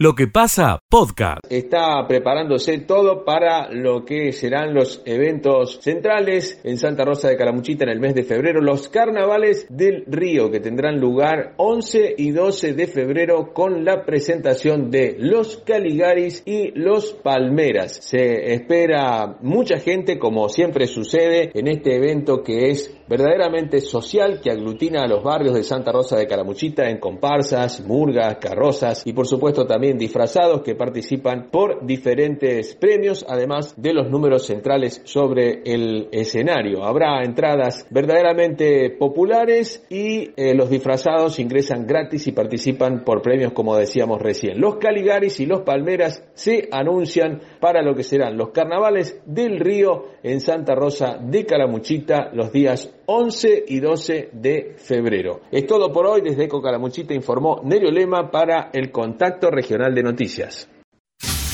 Lo que pasa, podcast. Está preparándose todo para lo que serán los eventos centrales en Santa Rosa de Calamuchita en el mes de febrero, los carnavales del río que tendrán lugar 11 y 12 de febrero con la presentación de los Caligaris y los Palmeras. Se espera mucha gente como siempre sucede en este evento que es verdaderamente social que aglutina a los barrios de Santa Rosa de Calamuchita en comparsas, murgas, carrozas y por supuesto también disfrazados que participan por diferentes premios, además de los números centrales sobre el escenario. Habrá entradas verdaderamente populares y eh, los disfrazados ingresan gratis y participan por premios como decíamos recién. Los Caligaris y los Palmeras se anuncian para lo que serán los carnavales del río en Santa Rosa de Calamuchita los días 11 y 12 de febrero. Es todo por hoy. Desde Eco Calamuchita informó Nerio Lema para el Contacto Regional de Noticias.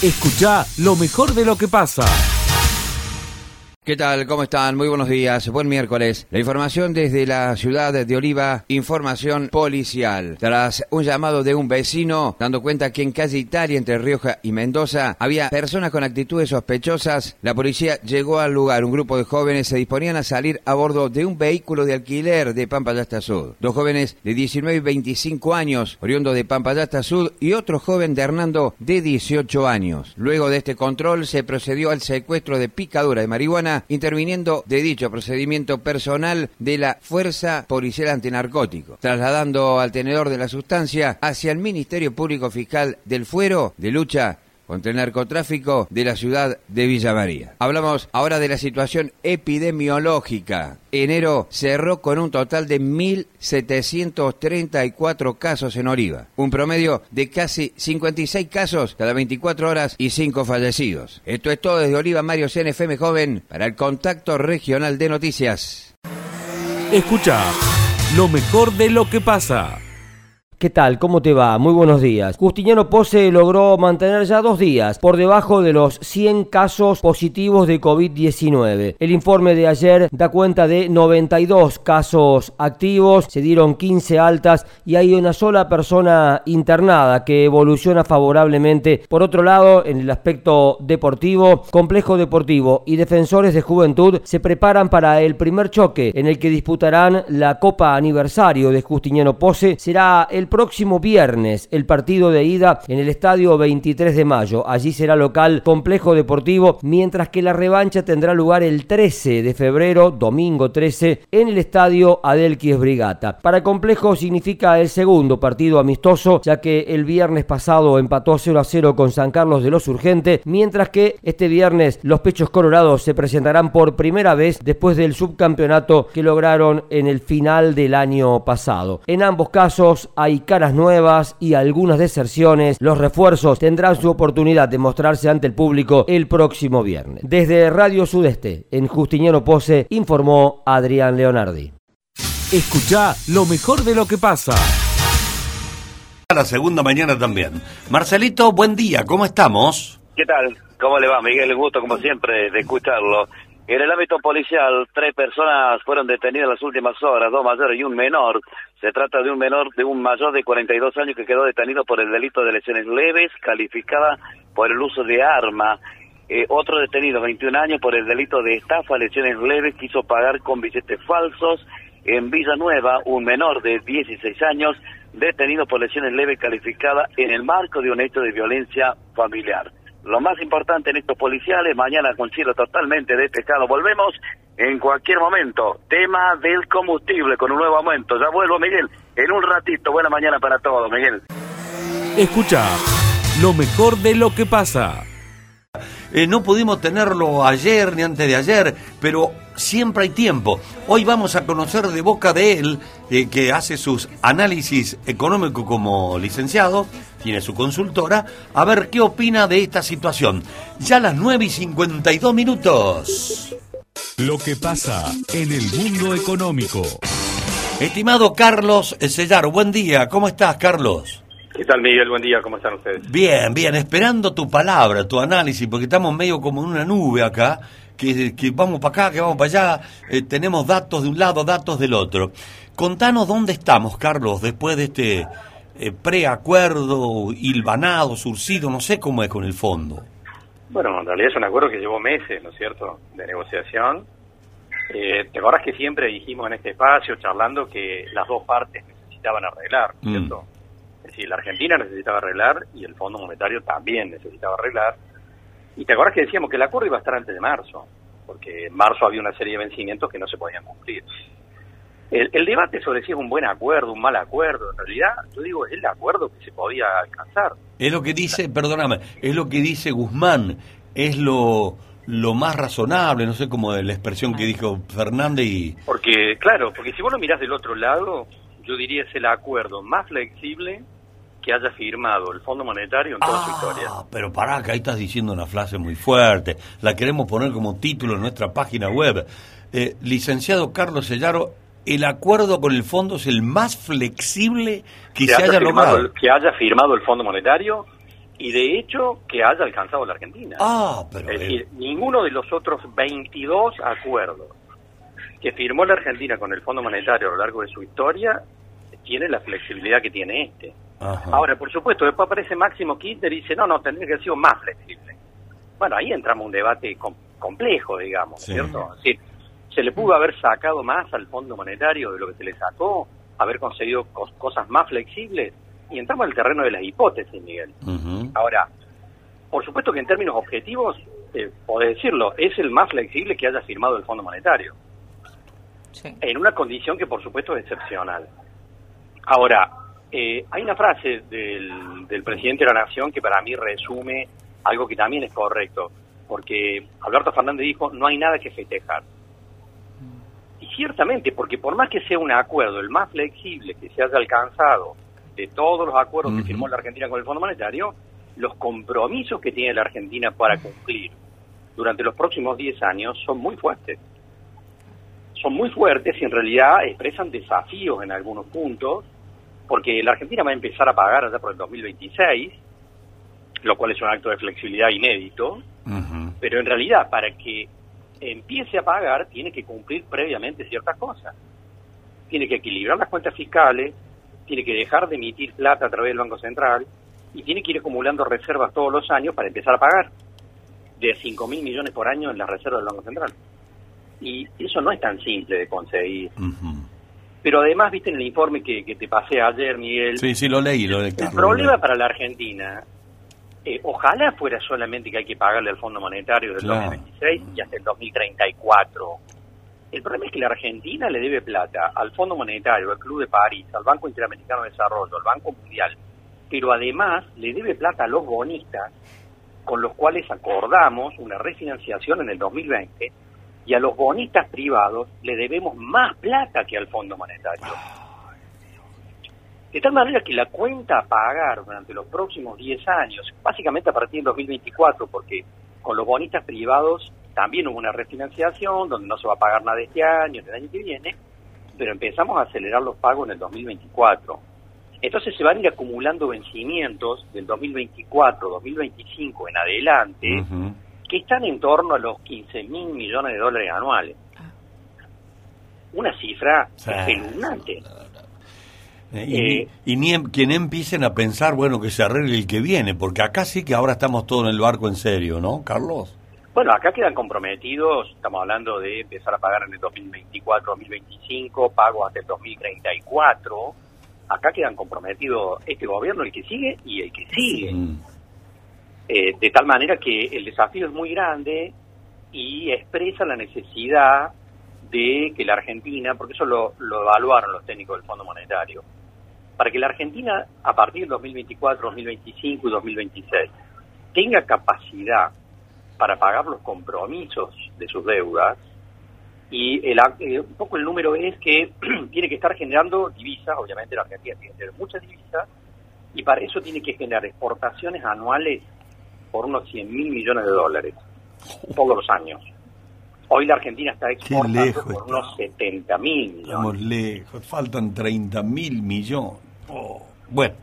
Escucha lo mejor de lo que pasa. ¿Qué tal? ¿Cómo están? Muy buenos días. Buen miércoles. La información desde la ciudad de Oliva, información policial. Tras un llamado de un vecino, dando cuenta que en calle Italia, entre Rioja y Mendoza, había personas con actitudes sospechosas, la policía llegó al lugar. Un grupo de jóvenes se disponían a salir a bordo de un vehículo de alquiler de Pampayasta Sud. Dos jóvenes de 19 y 25 años, oriundo de Pampayasta Sud, y otro joven de Hernando de 18 años. Luego de este control se procedió al secuestro de picadura de marihuana interviniendo de dicho procedimiento personal de la Fuerza Policial Antinarcótico, trasladando al tenedor de la sustancia hacia el Ministerio Público Fiscal del Fuero de lucha contra el narcotráfico de la ciudad de Villa María. Hablamos ahora de la situación epidemiológica. Enero cerró con un total de 1.734 casos en Oriva, un promedio de casi 56 casos cada 24 horas y 5 fallecidos. Esto es todo desde Oliva Mario CNFM Joven para el Contacto Regional de Noticias. Escucha lo mejor de lo que pasa. ¿Qué tal? ¿Cómo te va? Muy buenos días. Justiniano Pose logró mantener ya dos días por debajo de los 100 casos positivos de COVID-19. El informe de ayer da cuenta de 92 casos activos, se dieron 15 altas y hay una sola persona internada que evoluciona favorablemente. Por otro lado, en el aspecto deportivo, Complejo Deportivo y Defensores de Juventud se preparan para el primer choque en el que disputarán la Copa Aniversario de Justiniano Pose. Será el próximo viernes el partido de ida en el estadio 23 de mayo. Allí será local complejo deportivo, mientras que la revancha tendrá lugar el 13 de febrero, domingo 13, en el estadio Adelquis Brigata. Para complejo significa el segundo partido amistoso, ya que el viernes pasado empató 0 a 0 con San Carlos de los Urgentes, mientras que este viernes los Pechos Colorados se presentarán por primera vez después del subcampeonato que lograron en el final del año pasado. En ambos casos hay caras nuevas y algunas deserciones, los refuerzos tendrán su oportunidad de mostrarse ante el público el próximo viernes. Desde Radio Sudeste, en Justiniano Pose, informó Adrián Leonardi. Escucha lo mejor de lo que pasa. La segunda mañana también. Marcelito, buen día, ¿cómo estamos? ¿Qué tal? ¿Cómo le va, Miguel? El gusto, como siempre, de escucharlo. En el ámbito policial, tres personas fueron detenidas en las últimas horas, dos mayores y un menor. Se trata de un menor de un mayor de 42 años que quedó detenido por el delito de lesiones leves, calificada por el uso de arma. Eh, otro detenido, 21 años, por el delito de estafa, lesiones leves, quiso pagar con billetes falsos. En Villanueva, un menor de 16 años, detenido por lesiones leves, calificada en el marco de un hecho de violencia familiar lo más importante en estos policiales, mañana con cielo totalmente despejado. Volvemos en cualquier momento. Tema del combustible con un nuevo aumento. Ya vuelvo, Miguel, en un ratito. Buena mañana para todos, Miguel. Escucha lo mejor de lo que pasa. Eh, no pudimos tenerlo ayer ni antes de ayer, pero siempre hay tiempo. Hoy vamos a conocer de boca de él, eh, que hace sus análisis económicos como licenciado, tiene su consultora, a ver qué opina de esta situación. Ya a las 9 y 52 minutos. Lo que pasa en el mundo económico. Estimado Carlos Sellar, buen día, ¿cómo estás, Carlos? ¿Qué tal, Miguel? Buen día, ¿cómo están ustedes? Bien, bien, esperando tu palabra, tu análisis, porque estamos medio como en una nube acá, que, que vamos para acá, que vamos para allá, eh, tenemos datos de un lado, datos del otro. Contanos dónde estamos, Carlos, después de este eh, preacuerdo, hilvanado, surcido, no sé cómo es con el fondo. Bueno, en realidad es un acuerdo que llevó meses, ¿no es cierto?, de negociación. Eh, ¿Te acordás que siempre dijimos en este espacio, charlando, que las dos partes necesitaban arreglar, ¿no es Mm. cierto? Es decir, la Argentina necesitaba arreglar y el Fondo Monetario también necesitaba arreglar. Y te acordás que decíamos que el acuerdo iba a estar antes de marzo, porque en marzo había una serie de vencimientos que no se podían cumplir. El, el debate sobre si es un buen acuerdo, un mal acuerdo, en realidad, yo digo, es el acuerdo que se podía alcanzar. Es lo que dice, perdóname, es lo que dice Guzmán, es lo, lo más razonable, no sé cómo la expresión que dijo Fernández y... Porque, claro, porque si vos lo mirás del otro lado, yo diría es el acuerdo más flexible que haya firmado el Fondo Monetario en toda su historia. Ah, pero pará, que ahí estás diciendo una frase muy fuerte. La queremos poner como título en nuestra página web. Eh, licenciado Carlos Sellaro, el acuerdo con el fondo es el más flexible que, se haya logrado. el, que haya firmado el Fondo Monetario y de hecho que haya alcanzado la Argentina. Ah, pero... es decir, ninguno de los otros 22 acuerdos que firmó la Argentina con el Fondo Monetario a lo largo de su historia tiene la flexibilidad que tiene este. ajá. Ahora, por supuesto, después aparece Máximo Kirchner y dice, no, no, tendría que haber sido más flexible. Bueno, ahí entramos un debate com- complejo, digamos, Sí. ¿cierto? Es decir, se le pudo haber sacado más al Fondo Monetario de lo que se le sacó, haber conseguido cos- cosas más flexibles, y entramos al terreno de las hipótesis, Miguel. Ahora, por supuesto que en términos objetivos, eh, podés decirlo, es el más flexible que haya firmado el Fondo Monetario en una condición que por supuesto es excepcional. Ahora, eh, hay una frase del, del presidente de la Nación que para mí resume algo que también es correcto, porque Alberto Fernández dijo, no hay nada que festejar. Ciertamente, porque por más que sea un acuerdo el más flexible que se haya alcanzado de todos los acuerdos que firmó la Argentina con el Fondo Monetario, los compromisos que tiene la Argentina para cumplir durante los próximos 10 años son muy fuertes. Son muy fuertes y en realidad expresan desafíos en algunos puntos, porque la Argentina va a empezar a pagar allá por el 2026, lo cual es un acto de flexibilidad inédito, pero en realidad para que empiece a pagar tiene que cumplir previamente ciertas cosas. Tiene que equilibrar las cuentas fiscales, tiene que dejar de emitir plata a través del Banco Central y tiene que ir acumulando reservas todos los años para empezar a pagar de 5 mil millones por año en las reservas del Banco Central. Y eso no es tan simple de conseguir. Pero además, viste en el informe que, que te pasé ayer, Miguel, Sí, sí, lo leí, lo de el problema para la Argentina, eh, ojalá fuera solamente que hay que pagarle al Fondo Monetario del Claro. 2026 y hasta el 2034. El problema es que la Argentina le debe plata al Fondo Monetario, al Club de París, al Banco Interamericano de Desarrollo, al Banco Mundial, pero además le debe plata a los bonistas con los cuales acordamos una refinanciación en el 2020 y a los bonistas privados le debemos más plata que al Fondo Monetario. De tal manera que la cuenta a pagar durante los próximos 10 años, básicamente a partir del 2024, porque con los bonistas privados también hubo una refinanciación donde no se va a pagar nada este año, el año que viene, pero empezamos a acelerar los pagos en el 2024. Entonces se van a ir acumulando vencimientos del 2024, 2025 en adelante, que están en torno a los 15 mil millones de dólares anuales. Una cifra Sí. espeluznante. Y, ni- Eh, y ni em- que empiecen a pensar, bueno, que se arregle el que viene, porque acá sí que ahora estamos todos en el barco en serio, ¿no, Carlos? Bueno, acá quedan comprometidos, estamos hablando de empezar a pagar en el 2024, 2025, pago hasta el 2034. Acá quedan comprometidos este gobierno, el que sigue y el que sigue. Mm. Eh, de tal manera que el desafío es muy grande y expresa la necesidad de que la Argentina, porque eso lo, lo evaluaron los técnicos del Fondo Monetario, para que la Argentina a partir del 2024, 2025 y 2026 tenga capacidad para pagar los compromisos de sus deudas y el, eh, un poco el número es que tiene que estar generando divisas, obviamente la Argentina tiene que tener muchas divisas y para eso tiene que generar exportaciones anuales por unos 100 mil millones de dólares todos los años. Hoy la Argentina está exportando por está. unos 70 mil Estamos millones. lejos, faltan 30 mil millones. Oh, Bueno,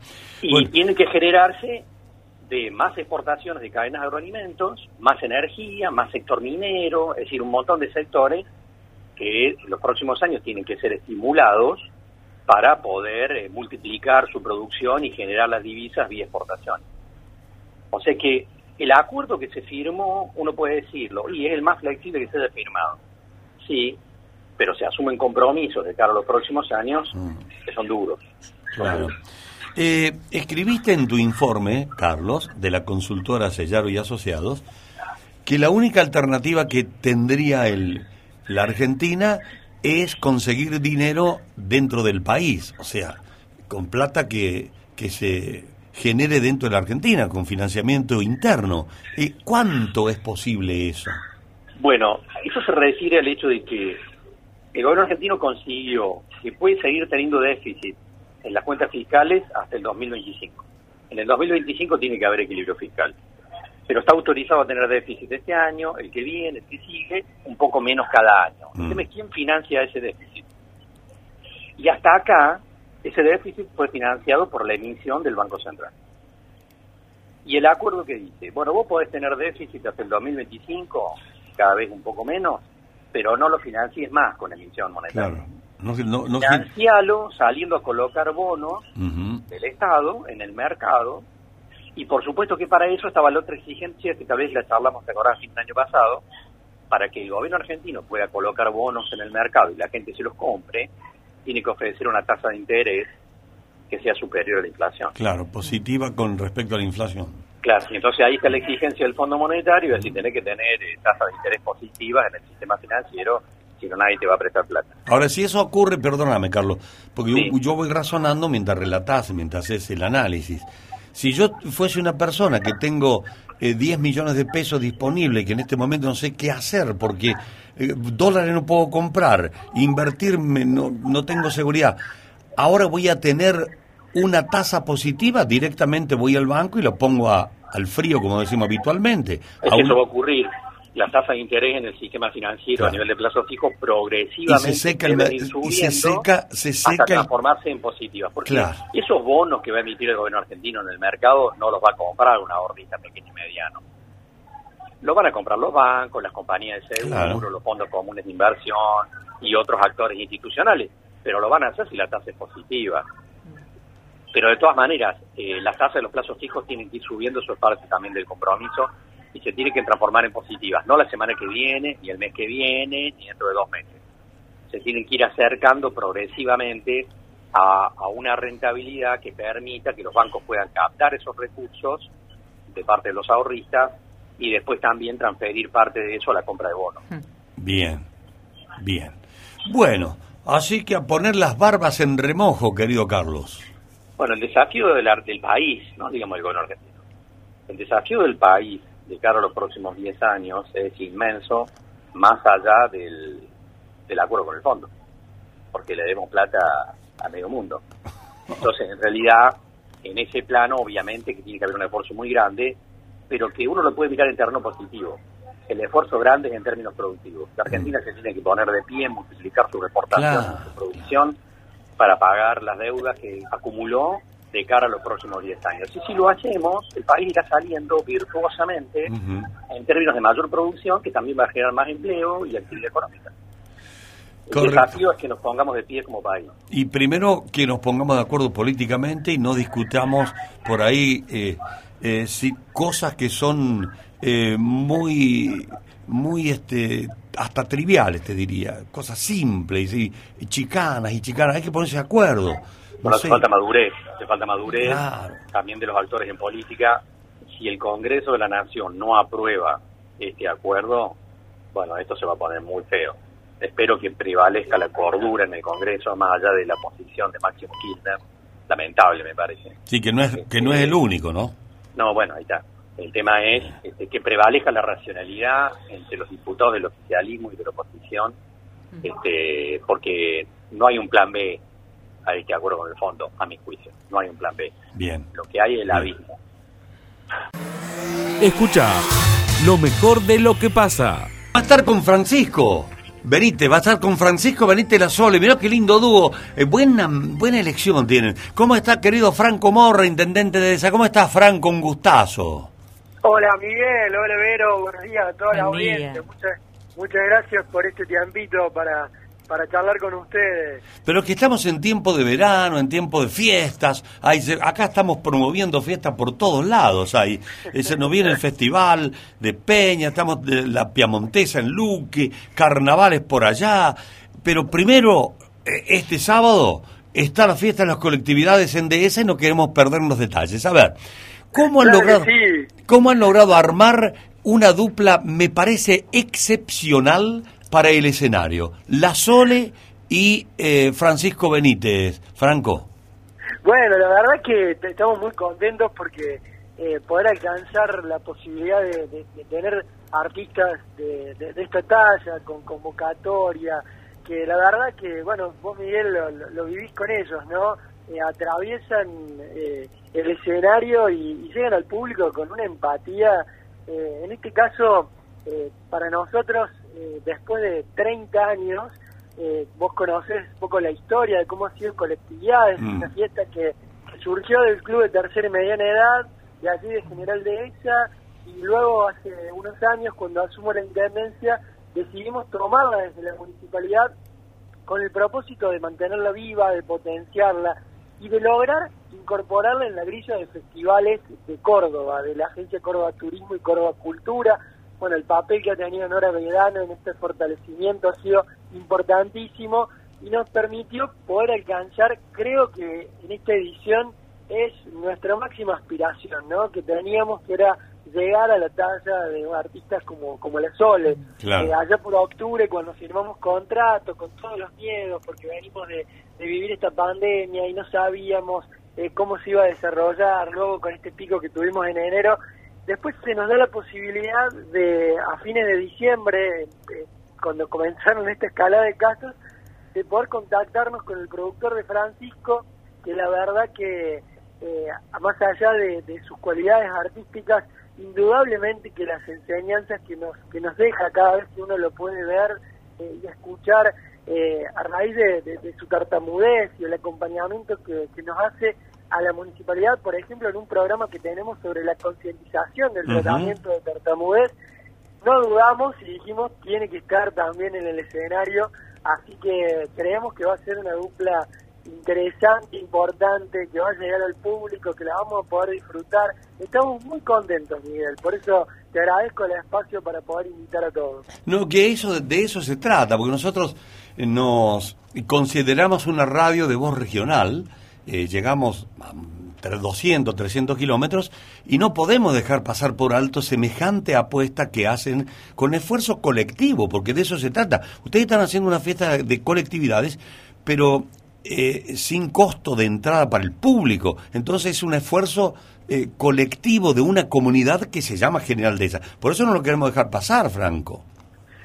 Y bueno, tiene que generarse de más exportaciones de cadenas de agroalimentos, más energía, más sector minero, es decir, un montón de sectores que en los próximos años tienen que ser estimulados para poder eh, multiplicar su producción y generar las divisas vía exportación. O sea que el acuerdo que se firmó, uno puede decirlo, y es el más flexible que se haya firmado. Sí, pero se asumen compromisos de cara a los próximos años Mm. que son duros. Claro. Eh, escribiste en tu informe, Carlos, de la consultora Sellaro y Asociados, que la única alternativa que tendría el, la Argentina es conseguir dinero dentro del país, o sea, con plata que, que se genere dentro de la Argentina, con financiamiento interno. Eh, ¿Cuánto es posible eso? Bueno, eso se refiere al hecho de que el gobierno argentino consiguió que puede seguir teniendo déficit en las cuentas fiscales hasta el 2025. En el 2025 tiene que haber equilibrio fiscal. Pero está autorizado a tener déficit este año, el que viene, el que sigue, un poco menos cada año. Mm. El tema es quién financia ese déficit. Y hasta acá, ese déficit fue financiado por la emisión del Banco Central. Y el acuerdo que dice, bueno, vos podés tener déficit hasta el 2025, cada vez un poco menos, pero no lo financies más con emisión monetaria. Claro. No, no, no- Financialo saliendo a colocar bonos del Estado en el mercado. Y por supuesto que para eso estaba la otra exigencia que tal vez la charlamos, te acordás, fin del año pasado, para que el gobierno argentino pueda colocar bonos en el mercado y la gente se los compre, tiene que ofrecer una tasa de interés que sea superior a la inflación. Claro, positiva con respecto a la inflación. Claro, y entonces ahí está la exigencia del Fondo Monetario, es decir, tenés que tener eh, tasas de interés positivas en el sistema financiero, si no nadie te va a prestar plata. Ahora, si eso ocurre, perdóname, Carlos, porque Sí. yo, yo voy razonando mientras relatás, mientras haces el análisis. Si yo fuese una persona que tengo eh, 10 millones de pesos disponibles, que en este momento no sé qué hacer, porque eh, dólares no puedo comprar, invertirme, no, no tengo seguridad, ahora voy a tener una tasa positiva, directamente voy al banco y lo pongo a- al frío, como decimos habitualmente. Es A que un- eso va a ocurrir. La tasa de interés en el sistema financiero Claro. a nivel de plazo fijo progresivamente Y se seca y se se hasta seca transformarse en positivas. Porque Claro. esos bonos que va a emitir el gobierno argentino en el mercado no los va a comprar una ahorrista pequeño y mediano. Lo van a comprar los bancos, las compañías de seguro, Claro. los fondos comunes de inversión y otros actores institucionales. Pero lo van a hacer si la tasa es positiva. Pero de todas maneras, eh, las tasas de los plazos fijos tienen que ir subiendo, eso es parte también del compromiso, y se tiene que transformar en positivas, no la semana que viene, ni el mes que viene, ni dentro de dos meses. Se tienen que ir acercando progresivamente a, a una rentabilidad que permita que los bancos puedan captar esos recursos de parte de los ahorristas y después también transferir parte de eso a la compra de bonos. Bien, bien. Bueno, así que a poner las barbas en remojo, querido Carlos. Bueno, el desafío del, ar- del país, no digamos el gobierno argentino, el desafío del país de cara a los próximos 10 años es inmenso, más allá del, del acuerdo con el fondo, porque le demos plata a medio mundo. Entonces, en realidad, en ese plano, obviamente que tiene que haber un esfuerzo muy grande, pero que uno lo puede mirar en terreno positivo. El esfuerzo grande es en términos productivos. La Argentina se tiene que poner de pie, multiplicar su reportación, Claro. su producción, para pagar las deudas que acumuló de cara a los próximos 10 años. Y si lo hacemos, el país irá saliendo virtuosamente en términos de mayor producción, que también va a generar más empleo y actividad económica. El Correcto. desafío es que nos pongamos de pie como país. Y primero que nos pongamos de acuerdo políticamente y no discutamos por ahí eh, eh, si- cosas que son eh, muy, muy este, hasta triviales, te diría, cosas simples y, y chicanas y chicanas. Hay que ponerse de acuerdo. No hace falta madurez, hace falta madurez Claro. también de los actores en política. Si el Congreso de la Nación no aprueba este acuerdo, bueno, esto se va a poner muy feo. Espero que prevalezca la cordura en el Congreso, más allá de la posición de Máximo Kirchner. Lamentable, me parece. Sí, que no es, que no es el único, ¿no? No, bueno, ahí está. El tema es este, que prevalezca la racionalidad entre los diputados del oficialismo y de la oposición, este, porque no hay un plan B a este acuerdo con el fondo, a mi juicio. No hay un plan B. Bien. Lo que hay es el Bien. abismo. Escucha lo mejor de lo que pasa. Va a estar con Francisco. Venite, va a estar con Francisco Benítez La Sole. Mirá qué lindo dúo. Eh, buena, buena elección tienen. ¿Cómo está, querido Franco Morra, intendente de esa? ¿Cómo está, Franco? Un gustazo. Hola Miguel, hola Vero, buenos días a toda la Buen día. audiencia. Muchas, muchas gracias por este tiempito para para charlar con ustedes. Pero que estamos en tiempo de verano, en tiempo de fiestas. Hay, acá estamos promoviendo fiestas por todos lados. Hay, se nos viene el festival de Peña, estamos de la Piamontesa en Luque, carnavales por allá. Pero primero, eh, este sábado está la fiesta de las colectividades en DS y no queremos perder los detalles. A ver, ¿cómo han, logrado, ¿cómo han logrado armar una dupla, me parece excepcional para el escenario? La Sole y eh, Francisco Benítez. Franco. Bueno, la verdad que estamos muy contentos porque eh, poder alcanzar la posibilidad de, tener artistas de, esta talla, con convocatoria, que la verdad que, bueno, vos Miguel lo, vivís con ellos, ¿no? Eh, atraviesan eh, el escenario y, llegan al público con una empatía, eh, en este caso, para nosotros, después de 30 años, vos conocés un poco la historia de cómo ha sido colectividad, es mm. una fiesta que, surgió del club de tercera y mediana edad, de allí de General de EXA, y luego hace unos años, cuando asumo la intendencia, decidimos tomarla desde la municipalidad con el propósito de mantenerla viva, de potenciarla y de lograr incorporarla en la grilla de festivales de Córdoba, de la Agencia Córdoba Turismo y Córdoba Cultura. Bueno, el papel que ha tenido Nora Vedano en este fortalecimiento ha sido importantísimo y nos permitió poder alcanzar, creo que en esta edición es nuestra máxima aspiración, ¿no? Que teníamos que era llegar a la talla de artistas como, como la Sole. Eh, allá por octubre, cuando firmamos contrato, con todos los miedos, porque venimos de, vivir esta pandemia y no sabíamos eh, cómo se iba a desarrollar, luego con este pico que tuvimos en enero, después se nos da la posibilidad de, a fines de diciembre, eh, cuando comenzaron esta escala de casos, de poder contactarnos con el productor de Francisco, que la verdad que más allá de sus cualidades artísticas, indudablemente que las enseñanzas que nos que nos deja cada vez que uno lo puede ver eh, y escuchar eh, a raíz de, su tartamudez y el acompañamiento que, nos hace a la municipalidad, por ejemplo, en un programa que tenemos sobre la concientización del tratamiento de tartamudez, no dudamos y dijimos tiene que estar también en el escenario, así que creemos que va a ser una dupla interesante, importante, que va a llegar al público, que la vamos a poder disfrutar. Estamos muy contentos, Miguel, por eso te agradezco el espacio para poder invitar a todos. No, que eso de eso se trata, porque nosotros nos consideramos una radio de voz regional, eh, llegamos a 200, 300 kilómetros y no podemos dejar pasar por alto semejante apuesta que hacen con esfuerzo colectivo, porque de eso se trata. Ustedes están haciendo una fiesta de colectividades, pero eh, sin costo de entrada para el público. Entonces es un esfuerzo eh, colectivo de una comunidad que se llama General de esa. Por eso no lo queremos dejar pasar, Franco.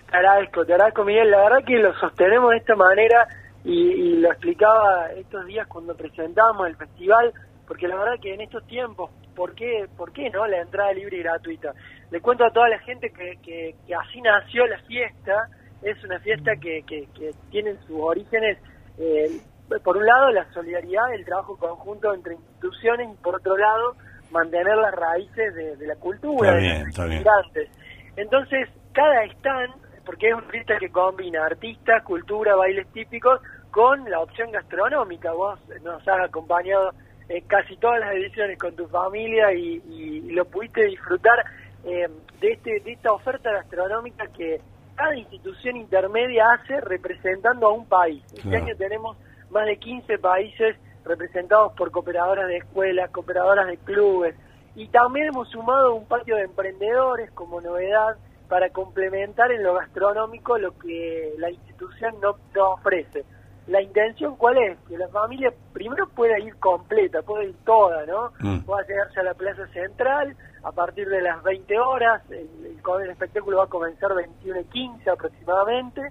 Te agradezco, te agradezco, Miguel. La verdad que lo sostenemos de esta manera y, lo explicaba estos días cuando presentamos el festival, porque la verdad que en estos tiempos, ¿por qué, por qué no la entrada libre y gratuita? Le cuento a toda la gente que, que, así nació la fiesta. Es una fiesta que, que, que tiene sus orígenes eh, por un lado, la solidaridad, el trabajo conjunto entre instituciones y por otro lado, mantener las raíces de, la cultura, de los. Entonces, cada stand, porque es una fiesta que combina artistas, cultura, bailes típicos, con la opción gastronómica. Vos nos has acompañado en casi todas las ediciones con tu familia y, lo pudiste disfrutar eh, de, este, de esta oferta gastronómica que cada institución intermedia hace representando a un país. Este año tenemos más de 15 países representados por cooperadoras de escuelas, cooperadoras de clubes, y también hemos sumado un patio de emprendedores como novedad para complementar en lo gastronómico lo que la institución no, ofrece. La intención cuál es? Que la familia primero pueda ir completa, pueda ir toda, ¿no? Mm. Pueda llegarse a la plaza central a partir de las 20 horas, el, el, espectáculo va a comenzar 21 y 15 aproximadamente,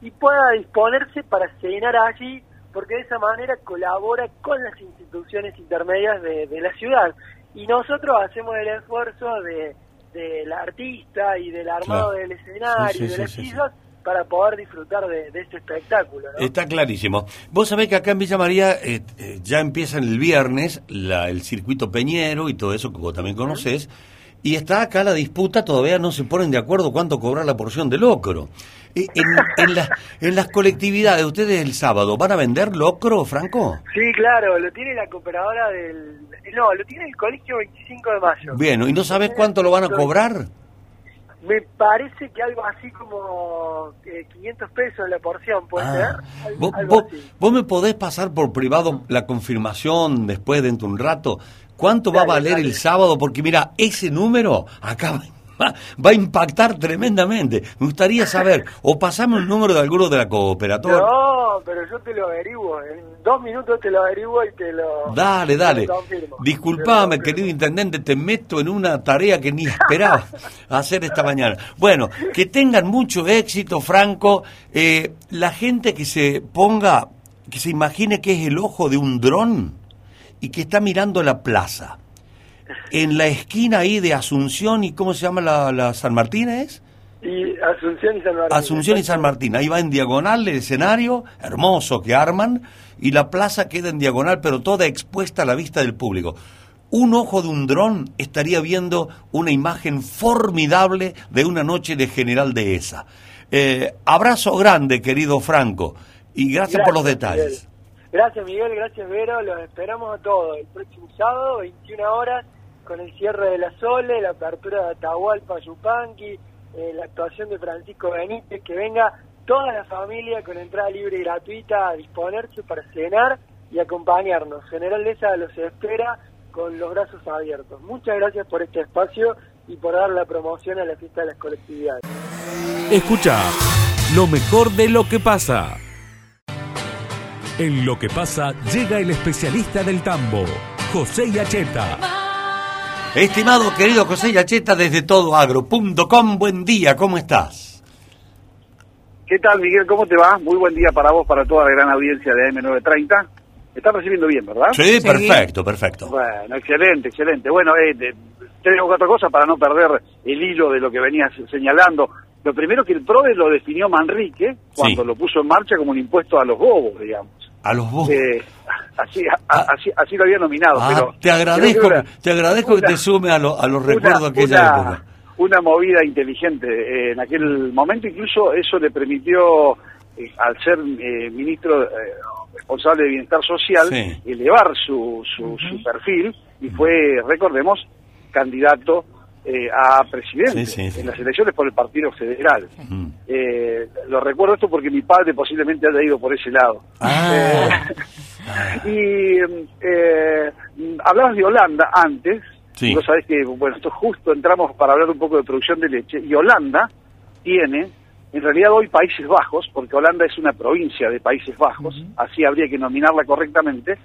y pueda disponerse para cenar allí porque de esa manera colabora con las instituciones intermedias de, la ciudad. Y nosotros hacemos el esfuerzo de, del artista y del armado del escenario, y de las islas, para poder disfrutar de, este espectáculo. Está clarísimo. Vos sabés que acá en Villa María eh, eh, ya empieza el viernes la, el circuito Peñero y todo eso que vos también conocés. Y está acá la disputa, todavía no se ponen de acuerdo cuánto cobrar la porción de locro. En, en, la- en las colectividades, ustedes el sábado, ¿van a vender locro, Franco? Sí, claro, lo tiene la cooperadora del... No, lo tiene el colegio 25 de mayo. Bien, ¿y no sabes cuánto lo van a cobrar? Me parece que algo así como eh, 500 pesos la porción, ¿puede Ah. ser? Algo, ¿Vos, algo vos- vos me podés pasar por privado la confirmación después dentro de un rato? ¿Cuánto va a Dale, valer dale. el sábado? Porque mira, ese número acá va, va a impactar tremendamente. Me gustaría saber, o pasame un número de alguno de la cooperadora. No, pero yo te lo averiguo. En dos minutos te lo averiguo y te lo... Dale, dale. confirmo. Disculpame, querido intendente, te meto en una tarea que ni esperaba hacer esta mañana. Bueno, que tengan mucho éxito, Franco. Eh, la gente que se ponga, que se imagine que es el ojo de un dron y que está mirando la plaza. En la esquina ahí de Asunción y ¿cómo se llama la, la San Martín es? Y Asunción y San Martín. Asunción y San Martín. Ahí va en diagonal el escenario, hermoso que arman, y la plaza queda en diagonal, pero toda expuesta a la vista del público. Un ojo de un dron estaría viendo una imagen formidable de una noche de General Dehesa. Eh, abrazo grande, querido Franco, y gracias, por los detalles. Miguel. Gracias Miguel, gracias Vero, los esperamos a todos. El próximo sábado, 21 horas, con el cierre de la Sole, la apertura de Atahualpa Yupanqui, eh, la actuación de Francisco Benítez, que venga toda la familia con entrada libre y gratuita a disponerse para cenar y acompañarnos. General Lesa los espera con los brazos abiertos. Muchas gracias por este espacio y por dar la promoción a la fiesta de las colectividades. Escucha lo mejor de lo que pasa. En lo que pasa llega el especialista del tambo, José Yacheta. Estimado querido José Yacheta desde todoagro.com, buen día, ¿cómo estás? ¿Qué tal, Miguel? ¿Cómo te va? Muy buen día para vos, para toda la gran audiencia de AM930. Me estás recibiendo bien, ¿verdad? Sí, perfecto, perfecto. Bueno, excelente, excelente. Bueno, eh, te, te digo otra cosa para no perder el hilo de lo que venías señalando. Lo primero que el PRODE lo definió Manrique cuando Sí. lo puso en marcha como un impuesto a los bobos, digamos. A los vos. Eh, así, a- así, así lo había nominado. Ah, pero te agradezco, una- te agradezco que una- te sume a, lo- a los una- recuerdos de aquella una- época. Una movida inteligente. Eh, en aquel momento incluso eso le permitió, eh, al ser eh, ministro eh, responsable de Bienestar Social, Sí. elevar su, su, su perfil y fue, recordemos, candidato eh, a presidente Sí, sí, sí. en las elecciones por el Partido Federal. Mm. Eh, lo recuerdo esto porque mi padre posiblemente haya ido por ese lado. Ah. Y eh, hablabas de Holanda antes. Sí. Vos sabés que, bueno, esto justo entramos para hablar un poco de producción de leche. Y Holanda tiene, en realidad hoy Países Bajos, porque Holanda es una provincia de Países Bajos, así habría que nominarla correctamente,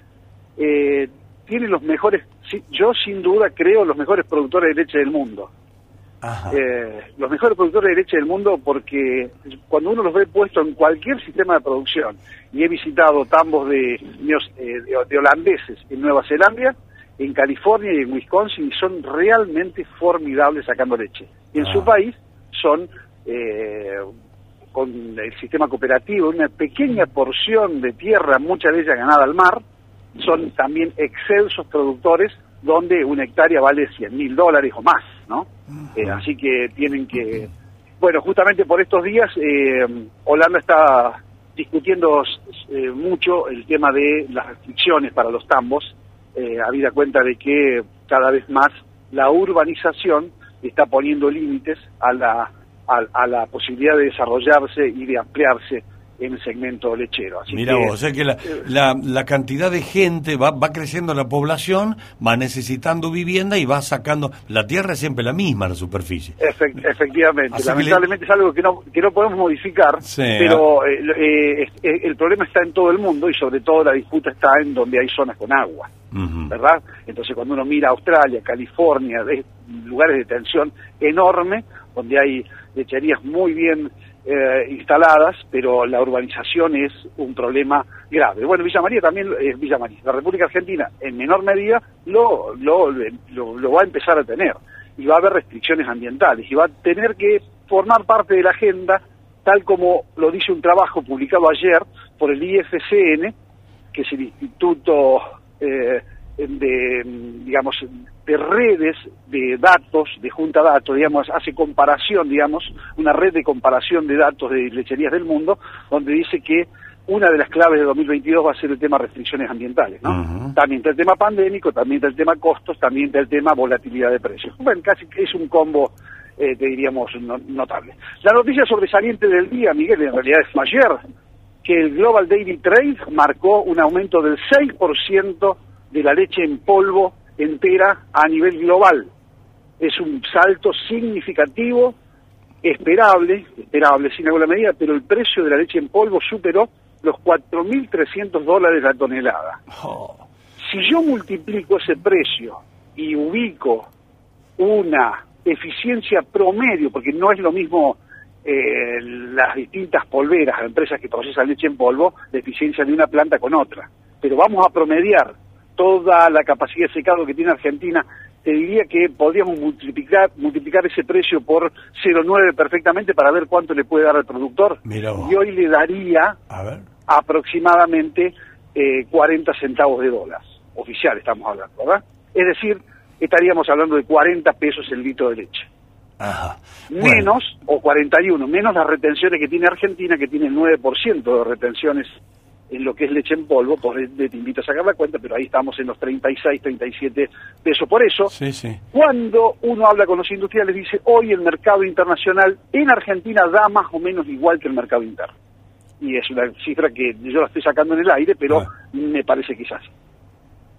eh, tiene los mejores, yo sin duda creo, los mejores productores de leche del mundo. Eh, los mejores productores de leche del mundo porque cuando uno los ve puestos en cualquier sistema de producción y he visitado tambos de, eh, de, de holandeses en Nueva Zelanda, en California y en Wisconsin y son realmente formidables sacando leche. Y en Ah. su país son eh, con el sistema cooperativo, una pequeña porción de tierra, mucha de ella ganada al mar, son también excelsos productores donde una hectárea vale 100 mil dólares o más, ¿no? Eh, así que tienen que... Bueno, justamente por estos días eh, Holanda está discutiendo eh, mucho el tema de las restricciones para los tambos, eh, habida cuenta de que cada vez más la urbanización está poniendo límites a la, a, a la posibilidad de desarrollarse y de ampliarse en el segmento lechero. Así Mira que, vos, o sea que la, la, la cantidad de gente va, va creciendo la población, va necesitando vivienda y va sacando. La tierra es siempre la misma, la superficie. Efect- efectivamente, Así lamentablemente es algo que no, que no podemos modificar, Sí, pero eh, eh, eh, el problema está en todo el mundo y sobre todo la disputa está en donde hay zonas con agua. ¿verdad? Entonces cuando uno mira Australia, California, lugares de tensión enorme, donde hay lecherías muy bien eh, instaladas, pero la urbanización es un problema grave. Bueno, Villa María también es Villa María. La República Argentina, en menor medida, lo, lo va a empezar a tener. Y va a haber restricciones ambientales. Y va a tener que formar parte de la agenda, tal como lo dice un trabajo publicado ayer por el IFCN, que es el Instituto eh, de, digamos, de redes de datos, de junta datos, digamos, hace comparación, digamos, una red de comparación de datos de lecherías del mundo, donde dice que una de las claves de 2022 va a ser el tema restricciones ambientales, ¿no? También está el tema pandémico, también está el tema costos, también está el tema volatilidad de precios. Bueno, casi es un combo, eh, te diríamos, notable. La noticia sobresaliente del día, Miguel, en realidad es ayer, que el Global Daily Trade marcó un aumento del 6% de la leche en polvo entera a nivel global. Es un salto significativo, esperable, esperable sin alguna medida, pero el precio de la leche en polvo superó los 4.300 dólares la tonelada. Si yo multiplico ese precio y ubico una eficiencia promedio, porque no es lo mismo eh, las distintas polveras, empresas que procesan leche en polvo, la eficiencia de una planta con otra. Pero vamos a promediar toda la capacidad de secado que tiene Argentina, te diría que podríamos multiplicar multiplicar ese precio por 0,9 perfectamente para ver cuánto le puede dar al productor. Y hoy le daría aproximadamente eh, 40 centavos de dólar. Oficial estamos hablando, ¿verdad? Es decir, estaríamos hablando de 40 pesos el litro de leche. Menos, o 41, menos las retenciones que tiene Argentina, que tiene el 9% de retenciones en lo que es leche en polvo, por te invito a sacar la cuenta, pero ahí estamos en los 36, 37 pesos. Por eso, cuando uno habla con los industriales, dice, hoy el mercado internacional en Argentina da más o menos igual que el mercado interno. Y es una cifra que yo la estoy sacando en el aire, pero ah. me parece que es así.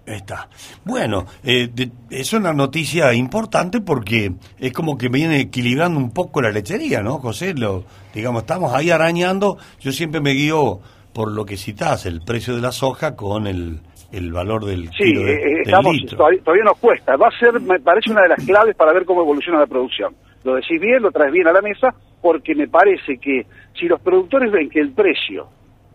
Está. Bueno, eh, es una noticia importante porque es como que viene equilibrando un poco la lechería, ¿no, José? Lo, digamos, estamos ahí arañando. Yo siempre me guío por lo que citas, el precio de la soja con el, el valor del sí, kilo de, eh, estamos, Todavía, nos cuesta. Va a ser, me parece, una de las claves para ver cómo evoluciona la producción. Lo decís bien, lo traes bien a la mesa, porque me parece que si los productores ven que el precio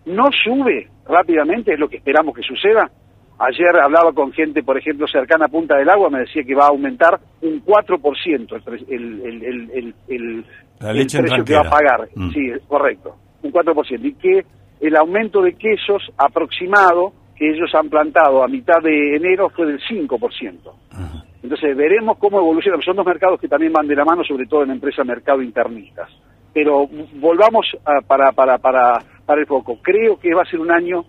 no sube rápidamente, es lo que esperamos que suceda. Ayer hablaba con gente, por ejemplo, cercana a Punta del Agua, me decía que va a aumentar un 4% el, el, el, el, el precio que va a pagar. Mm. Sí, correcto, un 4%. Y que el aumento de quesos aproximado que ellos han plantado a mitad de enero fue del 5%. Entonces veremos cómo evoluciona. Son dos mercados que también van de la mano, sobre todo en empresas mercado internistas. Pero volvamos para, para, para, para el foco. Creo que va a ser un año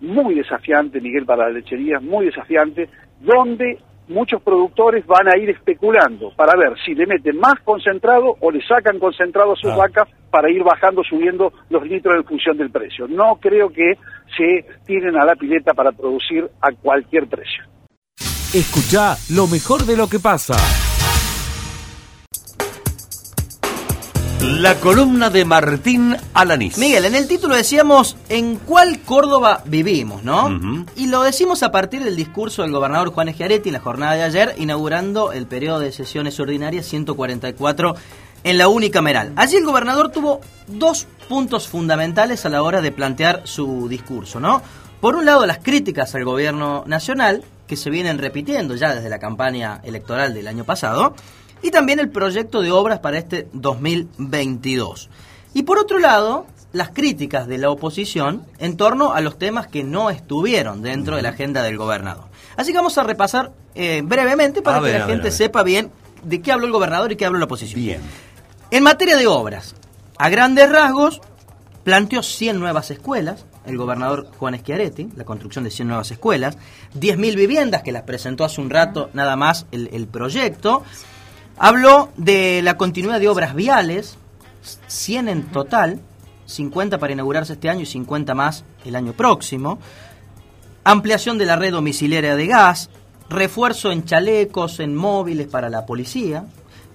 muy desafiante, Miguel, para la lechería, muy desafiante, donde muchos productores van a ir especulando para ver si le meten más concentrado o le sacan concentrado a sus ah. vacas para ir bajando, subiendo los litros en función del precio. No creo que se tiren a la pileta para producir a cualquier precio. Escucha lo mejor de lo que pasa. La columna de Martín Alanís. Miguel, en el título decíamos en cuál Córdoba vivimos, ¿no? Y lo decimos a partir del discurso del gobernador Juan Schiaretti en la jornada de ayer, inaugurando el periodo de sesiones ordinarias 144 en la unicameral. Allí el gobernador tuvo dos puntos fundamentales a la hora de plantear su discurso, ¿no? Por un lado, las críticas al gobierno nacional, que se vienen repitiendo ya desde la campaña electoral del año pasado, y también el proyecto de obras para este 2022. Y por otro lado, las críticas de la oposición en torno a los temas que no estuvieron dentro de la agenda del gobernador. Así que vamos a repasar eh, brevemente para que la gente sepa bien de qué habló el gobernador y qué habló la oposición. Bien. En materia de obras, a grandes rasgos, planteó 100 nuevas escuelas, el gobernador Juan Schiaretti, la construcción de 100 nuevas escuelas, 10.000 viviendas, que las presentó hace un rato nada más el, el proyecto, Habló de la continuidad de obras viales, 100 en total, 50 para inaugurarse este año y 50 más el año próximo. Ampliación de la red domiciliaria de gas, refuerzo en chalecos, en móviles para la policía.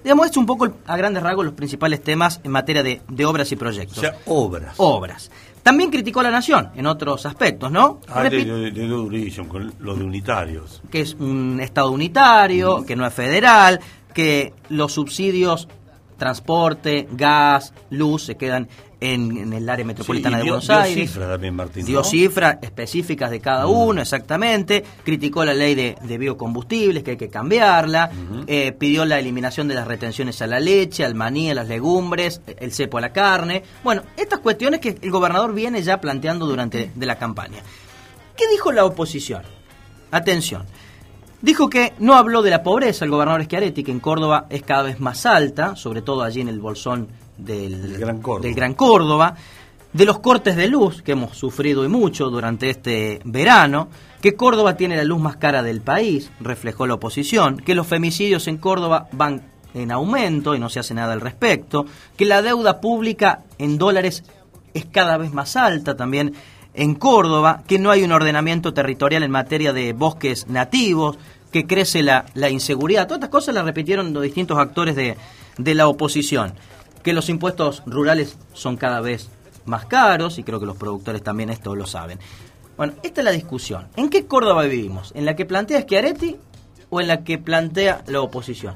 Digamos, esto un poco a grandes rasgos los principales temas en materia de, obras y proyectos. O sea, obras. Obras. También criticó a la Nación en otros aspectos, ¿no? Ah, de, de, con lo de unitarios. Que es un Estado unitario, que no es federal, que los subsidios transporte, gas, luz se quedan en, el área metropolitana de Buenos Aires. Dio cifras también, Martín. Dio cifras específicas de cada uno, exactamente. Criticó la ley de, biocombustibles, que hay que cambiarla. Eh, pidió la eliminación de las retenciones a la leche, al maní, a las legumbres, el cepo a la carne. Bueno, estas cuestiones que el gobernador viene ya planteando durante de la campaña. ¿Qué dijo la oposición? Atención. Dijo que no habló de la pobreza. El gobernador Schiaretti, que en Córdoba es cada vez más alta, sobre todo allí en el bolsón del, Gran del Gran Córdoba, de los cortes de luz que hemos sufrido y mucho durante este verano, que Córdoba tiene la luz más cara del país, reflejó la oposición, que los femicidios en Córdoba van en aumento y no se hace nada al respecto, que la deuda pública en dólares es cada vez más alta también en Córdoba, que no hay un ordenamiento territorial en materia de bosques nativos, que crece la, la inseguridad. Todas estas cosas las repitieron los distintos actores de, de la oposición. Que los impuestos rurales son cada vez más caros, y creo que los productores también esto lo saben. Bueno, esta es la discusión. ¿En qué Córdoba vivimos? ¿En la que plantea Schiaretti o en la que plantea la oposición?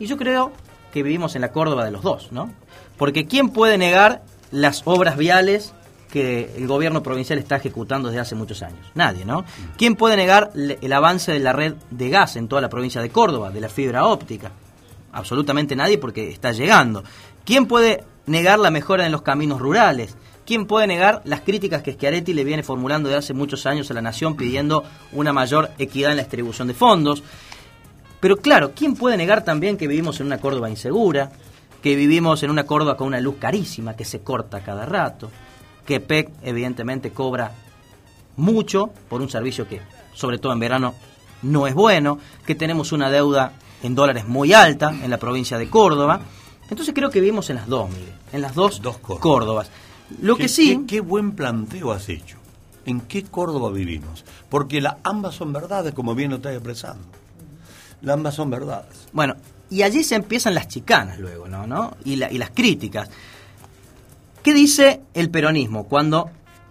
Y yo creo que vivimos en la Córdoba de los dos, ¿no? Porque ¿quién puede negar las obras viales que el gobierno provincial está ejecutando desde hace muchos años? Nadie, ¿no? ¿Quién puede negar el avance de la red de gas en toda la provincia de Córdoba, de la fibra óptica? Absolutamente nadie porque está llegando. ¿Quién puede negar la mejora en los caminos rurales? ¿Quién puede negar las críticas que Schiaretti le viene formulando desde hace muchos años a la Nación pidiendo una mayor equidad en la distribución de fondos? Pero claro, ¿quién puede negar también que vivimos en una Córdoba insegura? Que vivimos en una Córdoba con una luz carísima que se corta cada rato? Que PEC evidentemente cobra mucho por un servicio que, sobre todo en verano, no es bueno, que tenemos una deuda en dólares muy alta en la provincia de Córdoba. Entonces creo que vivimos en las dos, Miguel, en las dos, Córdobas. Lo Qué- que sí... Qué, qué buen planteo has hecho. ¿En qué Córdoba vivimos? Porque la, ambas son verdades, como bien lo estás expresando. La, ambas son verdades. Bueno, y allí se empiezan las chicanas luego, ¿no? ¿no? Y, la- y las críticas. ¿Qué dice el peronismo cuando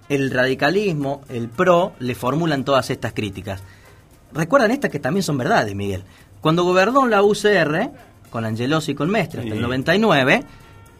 el radicalismo, el PRO, le formulan todas estas críticas? Recuerdan estas que también son verdades, Miguel. Cuando gobernó la UCR, con Angelosi y con Mestre, hasta el Sí. 99,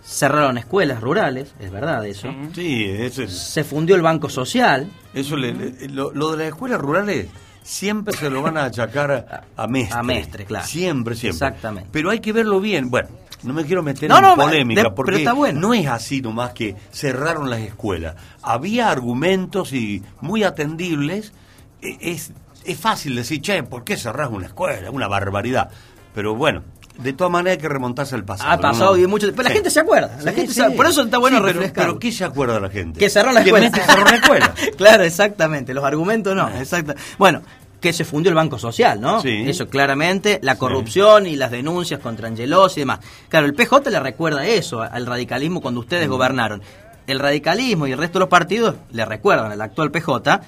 cerraron escuelas rurales, es verdad eso. Sí, eso es. Se fundió el Banco Social. Eso le- le- lo, lo de las escuelas rurales siempre se lo van a achacar a, a Mestre. A Mestre, claro. Siempre, siempre. Exactamente. Pero hay que verlo bien. Bueno, no me quiero meter No, en polémica, de- porque bueno. no es así nomás que cerraron las escuelas. Había argumentos y muy atendibles. E- Es, es fácil decir, che, ¿por qué cerrás una escuela? Una barbaridad. Pero bueno, de todas maneras hay que remontarse al pasado. Ha pasado ¿no? y mucho. Pero la gente se acuerda. La Sí, gente sí. se- por eso está bueno pero- refrescar. Pero, ¿qué se acuerda la gente? Que cerró la escuela. Mestre cerró la escuela. claro, exactamente. Los argumentos no. Exacto. Bueno, que se fundió el Banco Social, ¿no? Sí. Eso claramente, la corrupción y las denuncias contra Angelos y demás. Claro, el PJ le recuerda eso al radicalismo cuando ustedes gobernaron. El radicalismo y el resto de los partidos le recuerdan al actual PJ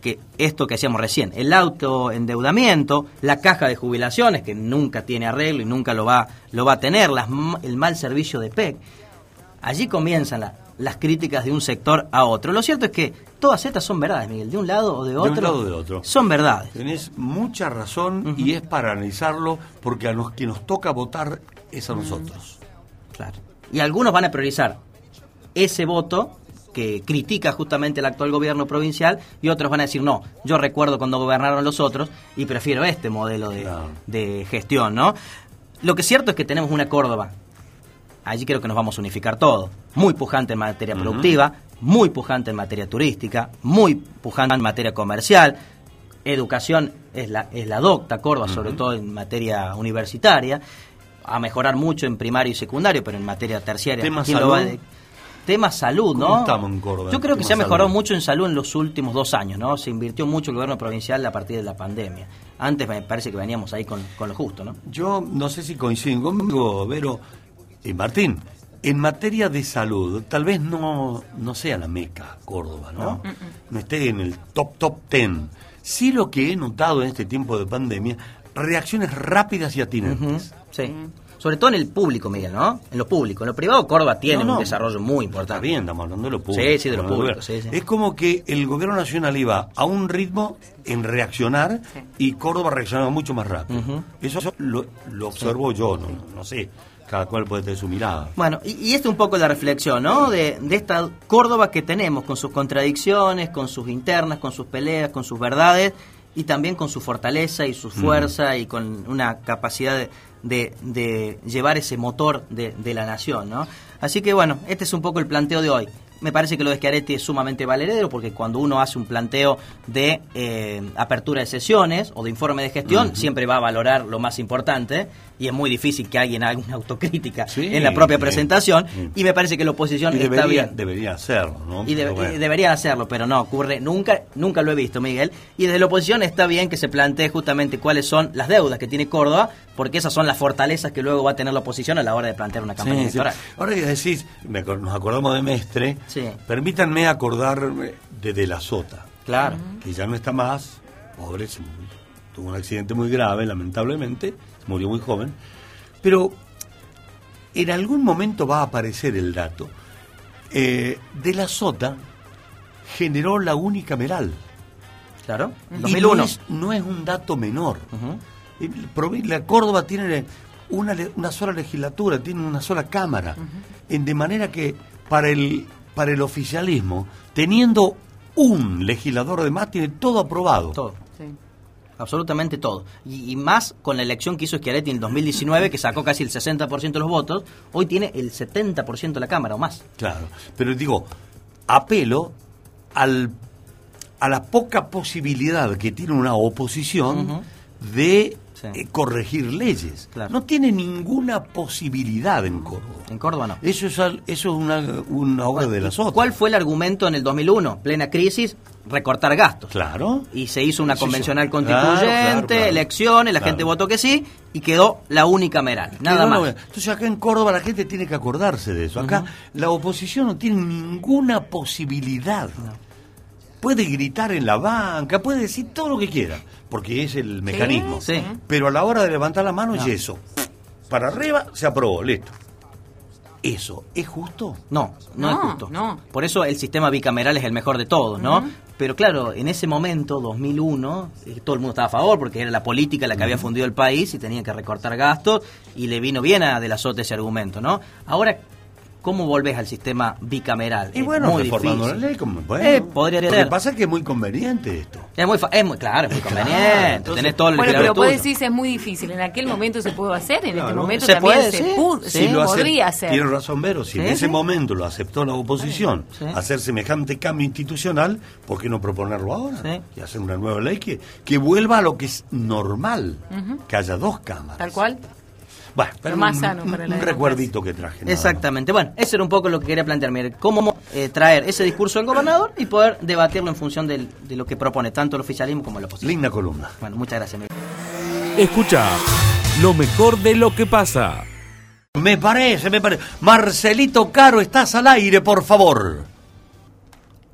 que esto que hacíamos recién, el autoendeudamiento, la caja de jubilaciones que nunca tiene arreglo y nunca lo va, lo va a tener, las el mal servicio de PEC, allí comienzan la- las críticas de un sector a otro. Lo cierto es que todas estas son verdades, Miguel, de un lado o de De otro. un lado o de otro. Son verdades. Tenés mucha razón y es para analizarlo porque a los que nos toca votar es a nosotros. Claro. Y algunos van a priorizar ese voto que critica justamente el actual gobierno provincial y otros van a decir, no, yo recuerdo cuando gobernaron los otros y prefiero este modelo de, de gestión, ¿no? Lo que es cierto es que tenemos una Córdoba, allí creo que nos vamos a unificar todo, muy pujante en materia productiva, muy pujante en materia turística, muy pujante en materia comercial, educación es la, es la docta Córdoba, sobre todo en materia universitaria, a mejorar mucho en primario y secundario, pero en materia terciaria. Tema ¿quién lo va salud. de- Tema salud, ¿Cómo ¿no? estamos en Córdoba? Yo creo que se ha mejorado salud. mucho en salud en los últimos dos años, ¿no? Se invirtió mucho el gobierno provincial a partir de la pandemia. Antes me parece que veníamos ahí con, con lo justo, ¿no? Yo no sé si coinciden conmigo, Vero y Martín. En materia de salud, tal vez no, no sea la meca Córdoba, ¿no? No esté en el top, top ten. Sí lo que he notado en este tiempo de pandemia, reacciones rápidas y atinentes. Sí. Sobre todo en el público, Miguel, ¿no? En lo público. En lo privado, Córdoba tiene No, no. un desarrollo muy importante. Está bien, estamos hablando de lo público. Sí, sí, de lo público, hablando sí, sí. Es como que el gobierno nacional iba a un ritmo en reaccionar y Córdoba reaccionaba mucho más rápido. Eso lo, lo observo yo, no, no sé. Cada cual puede tener su mirada. Bueno, y, y esta es un poco la reflexión, ¿no? De, de esta Córdoba que tenemos, con sus contradicciones, con sus internas, con sus peleas, con sus verdades, y también con su fortaleza y su fuerza y con una capacidad de, de- de llevar ese motor de, de la nación, ¿no? Así que bueno, este es un poco el planteo de hoy. Me parece que lo de Schiaretti es sumamente valedero porque cuando uno hace un planteo de eh, apertura de sesiones o de informe de gestión, siempre va a valorar lo más importante y es muy difícil que alguien haga una autocrítica en la propia sí. presentación Mm. y me parece que la oposición Y está debería, bien. debería hacerlo, ¿no? Y, Pero bueno. y deberían hacerlo, pero no ocurre, nunca nunca lo he visto, Miguel. Y desde la oposición está bien que se plantee justamente cuáles son las deudas que tiene Córdoba, porque esas son las fortalezas que luego va a tener la oposición a la hora de plantear una campaña Sí, sí. electoral. Ahora que decís, me nos acordamos de Mestre, Sí. permítanme acordarme de De la Sota. Claro. Que ya no está más, pobre, tuvo un accidente muy grave, lamentablemente, murió muy joven. Pero en algún momento va a aparecer el dato. Eh, de la Sota generó la única Meral. Claro. Y 2001. No es, no es un dato menor. La Córdoba tiene una, una sola legislatura, tiene una sola cámara. En- de manera que para el, para el oficialismo, teniendo un legislador de más, tiene todo aprobado. Todo. Absolutamente todo. Y, y más con la elección que hizo Schiaretti en el 2019, que sacó casi el 60% de los votos, hoy tiene el 70% de la Cámara o más. Claro, pero digo, apelo al, a la poca posibilidad que tiene una oposición de eh, corregir leyes. No tiene ninguna posibilidad en Córdoba. En Córdoba no. Eso es, eso es una, una obra de las otras. ¿Cuál fue el argumento en el 2001? Plena crisis, recortar gastos. Claro. Y se hizo una Sí, sí. convencional constituyente, claro, claro. elecciones, la gente votó que sí y quedó la única meral. Nada no, más. no, Entonces acá en Córdoba la gente tiene que acordarse de eso. Acá la oposición no tiene ninguna posibilidad. Puede gritar en la banca, puede decir todo lo que quiera, porque es el mecanismo. Sí. Pero a la hora de levantar la mano No. es eso. Para arriba se aprobó, listo. ¿Eso es justo? No, no, No, es justo. no. Por eso el sistema bicameral es el mejor de todos, ¿no? Pero claro, en ese momento, 2001, eh, todo el mundo estaba a favor porque era la política la que había fundido el país y tenían que recortar gastos y le vino bien a De la Sota ese argumento, ¿no? Ahora, ¿cómo volvés al sistema bicameral? Y Es bueno, muy reformando difícil. la ley, como bueno. Eh, podría Lo que pasa es que es muy conveniente esto. Es muy, es muy claro, es muy conveniente. entonces- tenés todo el Bueno, pero vos decir es muy difícil. En aquel momento se pudo hacer, en este Claro. momento Se también puede, se, sí. pudo, Si se lo podría hacer. Tiene razón, Vero. Si en Sí, ese sí. momento lo aceptó la oposición, hacer semejante cambio institucional, ¿por qué no proponerlo ahora? Y hacer una nueva ley que, que vuelva a lo que es normal, que haya dos cámaras. Tal cual. Bueno, pero más un, sano para un- la un democracia. recuerdito que traje. nada Exactamente. Bueno, eso era un poco lo que quería plantearme. Cómo eh, traer ese discurso del gobernador y poder debatirlo en función del- de lo que propone tanto el oficialismo como la oposición. Linda columna. Bueno, muchas gracias, Miguel. Escucha lo mejor de lo que pasa. Me parece, me parece. Marcelito Caro, estás al aire, por favor.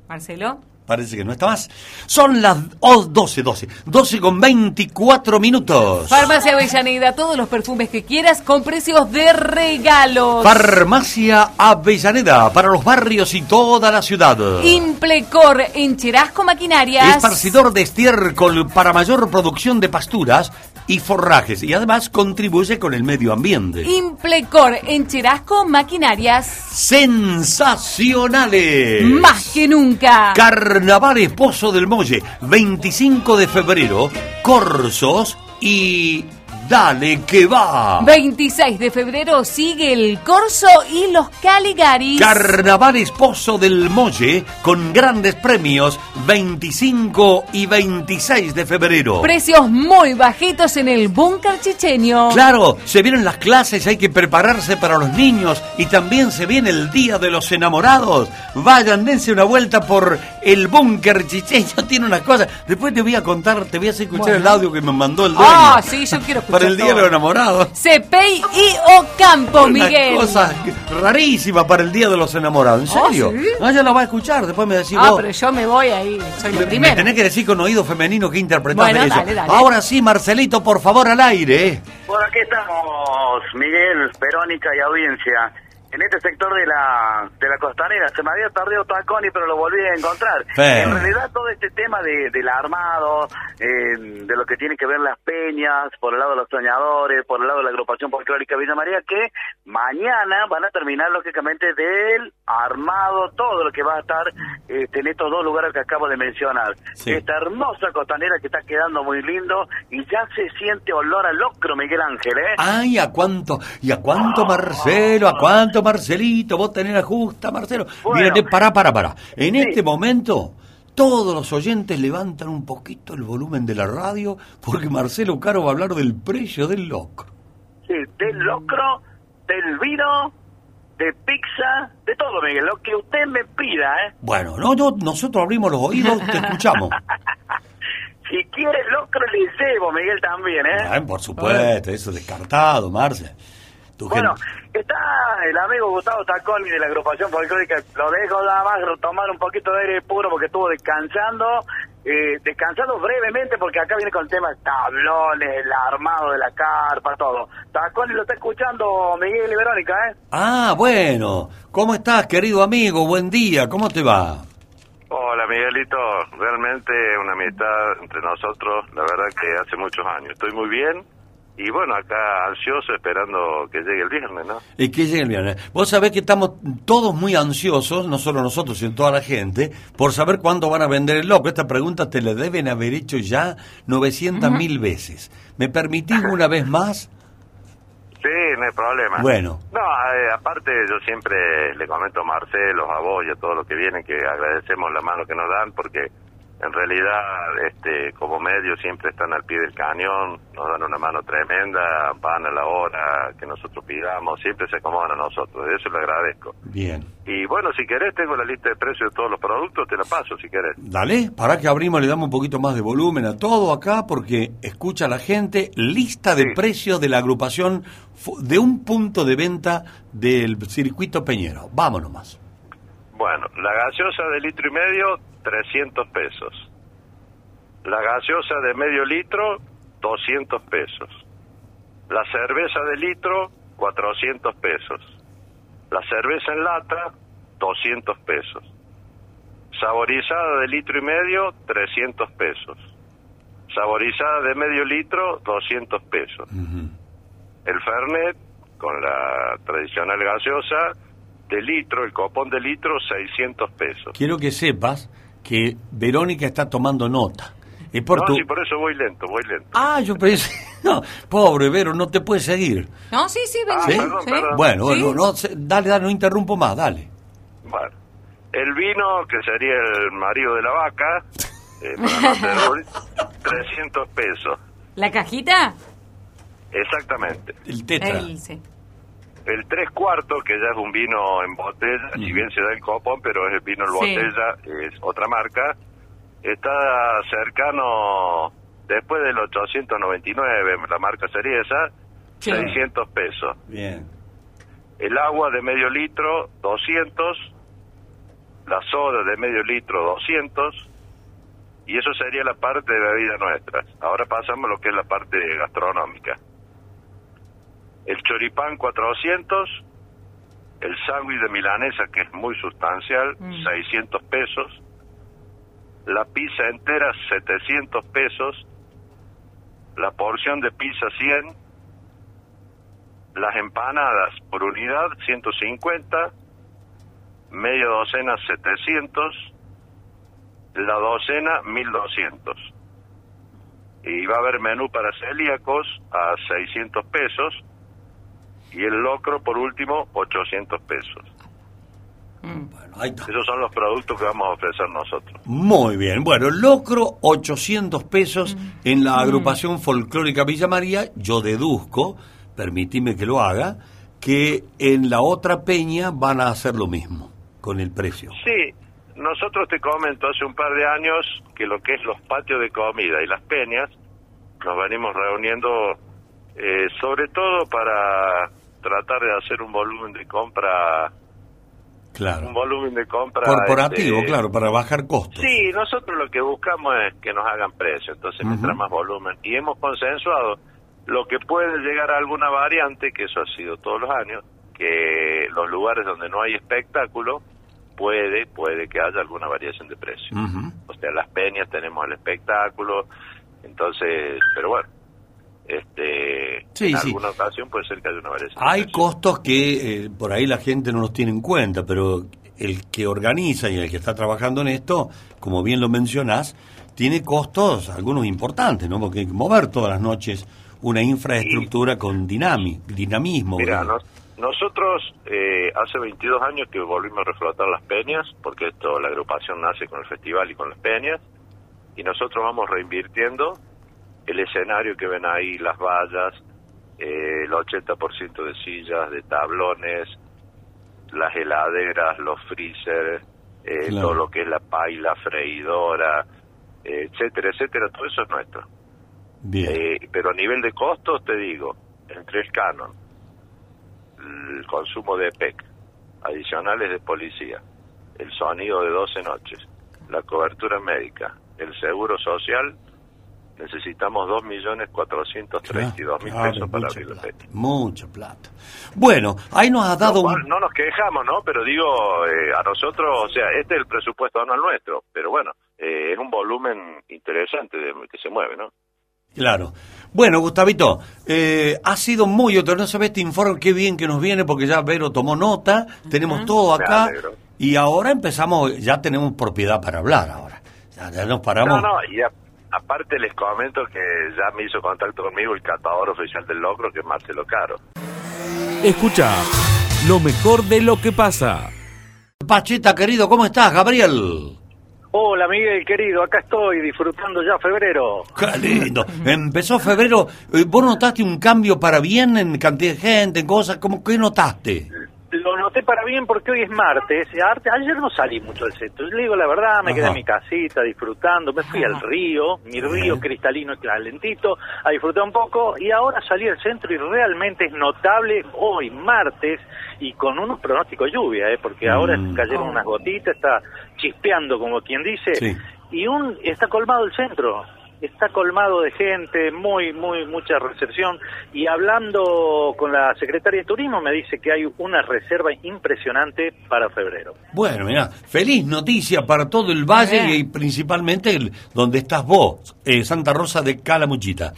Marcelo. Parece que no está más. Son las oh, 12, 12. 12 con 24 minutos. Farmacia Avellaneda, todos los perfumes que quieras con precios de regalos. Farmacia Avellaneda, para los barrios y toda la ciudad. Implecor en Cherasco Maquinarias. Esparcidor de estiércol para mayor producción de pasturas y forrajes. Y además contribuye con el medio ambiente. Implecor en Cherasco Maquinarias. Sensacionales. Más que nunca. Carnaval Esposo del Molle, 25 de febrero, Corsos y Dale que va. 26 de febrero sigue el Corso y los Caligaris. Carnaval Esposo del Molle con grandes premios 25 y 26 de febrero. Precios muy bajitos en el búnker chicheño. Claro, se vienen las clases, hay que prepararse para los niños y también se viene el Día de los Enamorados. Vayan, dense una vuelta por el búnker chicheño, tiene una cosa. Después te voy a contar, te voy a hacer escuchar Bueno. el audio que me mandó el dueño. Ah, sí, yo quiero escuchar Para el Día de los Enamorados. Cepey y Ocampo, Una Miguel. cosa rarísima para el Día de los Enamorados. ¿En Ah, serio? ¿sí? No, ya la va a escuchar, después me decís Ah, vos. pero yo me voy ahí, soy la Me- primera. Me tenés que decir con oído femenino que interpretaste Bueno, eso. dale, dale. Ahora sí, Marcelito, por favor, al aire. Bueno, aquí estamos, Miguel, Verónica y audiencia. En este sector de la de la costanera se me había perdido Taconi, pero lo volví a encontrar. En realidad todo este tema de, del armado, eh, de lo que tiene que ver las peñas, por el lado de los soñadores, por el lado de la agrupación folclórica Villa María, que mañana van a terminar lógicamente del armado, todo lo que va a estar este, en estos dos lugares que acabo de mencionar. Sí. Esta hermosa costanera que está quedando muy lindo y ya se siente olor a locro, Miguel Ángel, ¿eh? Ay, ¿a cuánto? ¿Y a cuánto, Marcelo? ¿A cuánto? Marcelito, Marcelito, vos tenés la justa, Marcelo. Bueno. Mira, pará, pará, pará. En este momento, todos los oyentes levantan un poquito el volumen de la radio porque Marcelo Caro va a hablar del precio del locro. Sí, del locro, del vino, de pizza, de todo, Miguel. Lo que usted me pida, ¿eh? Bueno, no, no, nosotros abrimos los oídos, te escuchamos. Si quiere locro, le llevo, Miguel, también, ¿eh? Por supuesto, eso descartado, Marce. Tu Bueno, está el amigo Gustavo Taconi de la agrupación folclórica. Lo dejo nada más tomar un poquito de aire puro porque estuvo descansando. Eh, descansando brevemente porque acá viene con el tema de tablones, el armado de la carpa, todo. Taconi lo está escuchando Miguel y Verónica, ¿eh? Ah, bueno. ¿Cómo estás, querido amigo? Buen día, ¿cómo te va? Hola Miguelito, realmente una amistad entre nosotros, la verdad que hace muchos años. Estoy muy bien y bueno, acá ansioso esperando que llegue el viernes, ¿no? Es que llegue el viernes. Vos sabés que estamos todos muy ansiosos, no solo nosotros, sino toda la gente, por saber cuándo van a vender el loco. Esta pregunta te la deben haber hecho ya 900 mil veces. ¿Me permitís una vez más? Sí, no hay problema. Bueno. No, eh, aparte yo siempre le comento a Marcelo, a vos y a todos los que vienen que agradecemos la mano que nos dan porque en realidad este como medio siempre están al pie del cañón, nos dan una mano tremenda, van a la hora que nosotros pidamos, siempre se acomodan a nosotros, de eso le agradezco. Bien. Y bueno, si querés tengo la lista de precios de todos los productos, te la paso si querés. Dale, para que abrimos, le damos un poquito más de volumen a todo acá, porque escucha la gente, lista de precios de la agrupación de un punto de venta del circuito Peñero. Vámonos más. Bueno, la gaseosa de litro y medio, 300 pesos. La gaseosa de medio litro, 200 pesos. La cerveza de litro, 400 pesos. La cerveza en lata, 200 pesos. Saborizada de litro y medio, 300 pesos. Saborizada de medio litro, 200 pesos. El Fernet, con la tradicional gaseosa, de litro, el copón de litro, 600 pesos. Quiero que sepas que Verónica está tomando nota. Es por no, tu... sí, por eso voy lento, voy lento. Ah, yo pensé... No, pobre Vero, no te puedes seguir. No, sí, sí, venga. ¿Sí? sí. Bueno, Sí. bueno, no, se- dale, dale, no interrumpo más, dale. Bueno, el vino, que sería el marido de la vaca, eh, para no hacer ruido, 300 pesos, ¿La cajita? exactamente. El El- sí. El tres cuartos, que ya es un vino en botella, si bien se da el copón, pero es el vino en Sí. botella, es otra marca, está cercano, después del 899, la marca sería esa, Sí. 600 pesos. Bien. El agua de medio litro, 200. La soda de medio litro, 200. Y eso sería la parte de bebidas nuestras. Ahora pasamos a lo que es la parte gastronómica. El choripán, 400. El sándwich de milanesa, que es muy sustancial, 600 pesos. La pizza entera, 700 pesos. La porción de pizza, 100 las empanadas por unidad 150, media docena 700, la docena 1200. Y va a haber menú para celíacos a 600 pesos y el locro por último 800 pesos. Esos son los productos que vamos a ofrecer nosotros. Muy bien. Bueno, locro 800 pesos en la agrupación folclórica Villa María. Yo deduzco, permitime que lo haga, que en la otra peña van a hacer lo mismo con el precio. Sí, nosotros te comento hace un par de años que lo que es los patios de comida y las peñas nos venimos reuniendo eh, sobre todo para tratar de hacer un volumen de compra Claro. un volumen de compra Corporativo, este, claro, para bajar costos. Sí, nosotros lo que buscamos es que nos hagan precio, entonces Ujú. mientras más volumen. Y hemos consensuado lo que puede llegar a alguna variante, que eso ha sido todos los años, que los lugares donde no hay espectáculo, puede, puede que haya alguna variación de precio. O sea, las peñas tenemos el espectáculo, entonces, pero bueno, este, Sí, en sí. alguna ocasión puede ser que haya una variación. Hay costos que eh, por ahí la gente no los tiene en cuenta, pero el que organiza y el que está trabajando en esto, como bien lo mencionás, tiene costos, algunos importantes, ¿no? Porque hay que mover todas las noches una infraestructura con dinami- dinamismo. Mira, Nosotros eh, hace 22 años que volvimos a reflotar las peñas, porque esto la agrupación nace con el festival y con las peñas, y nosotros vamos reinvirtiendo el escenario que ven ahí, las vallas, eh, el 80% de sillas, de tablones, las heladeras, los freezers, eh, Claro. todo lo que es la paila, freidora, eh, etcétera, etcétera, todo eso es nuestro. Bien. Eh, pero a nivel de costos, te digo, entre el canon, el consumo de PEC, adicionales de policía, el sonido de 12 noches, la cobertura médica, el seguro social, necesitamos 2.432.000 Claro, pesos para abrir la PEC. Mucha plata. Bueno, ahí nos has dado No, un... no nos quejamos, ¿no? Pero digo, eh, a nosotros, o sea, este es el presupuesto anual nuestro, pero bueno, eh, es un volumen interesante de, que se mueve, ¿no? Claro. Bueno, Gustavito, eh, ha sido muy otro. No sabes, te informe qué bien que nos viene porque ya Vero tomó nota, tenemos todo acá y ahora empezamos, ya tenemos propiedad para hablar ahora. Ya, ya nos paramos. No, no, y a- aparte les comento que ya me hizo contacto conmigo el catador oficial del locro, que es Marcelo Caro. Escucha lo mejor de lo que pasa. Pachita, querido, ¿cómo estás, Gabriel? Hola Miguel querido, acá estoy disfrutando ya febrero. Qué lindo. Empezó febrero. eh, ¿Vos notaste un cambio para bien en cantidad de gente, en cosas? ¿Cómo qué notaste? Lo noté para bien porque hoy es martes. Ayer no salí mucho del centro. Le digo la verdad, me quedé en mi casita disfrutando. Me fui al río, mi río cristalino y calentito, a disfrutar un poco. Y ahora salí al centro y realmente es notable hoy, martes, y con unos pronósticos de lluvia, ¿eh? porque ahora Mm. cayeron unas gotitas, está chispeando como quien dice. Sí. Y un está colmado el centro. Está colmado de gente, muy, muy, mucha recepción. Y hablando con la secretaria de Turismo, me dice que hay una reserva impresionante para febrero. Bueno, mira, feliz noticia para todo el valle Bien. y principalmente el, donde estás vos, eh, Santa Rosa de Calamuchita.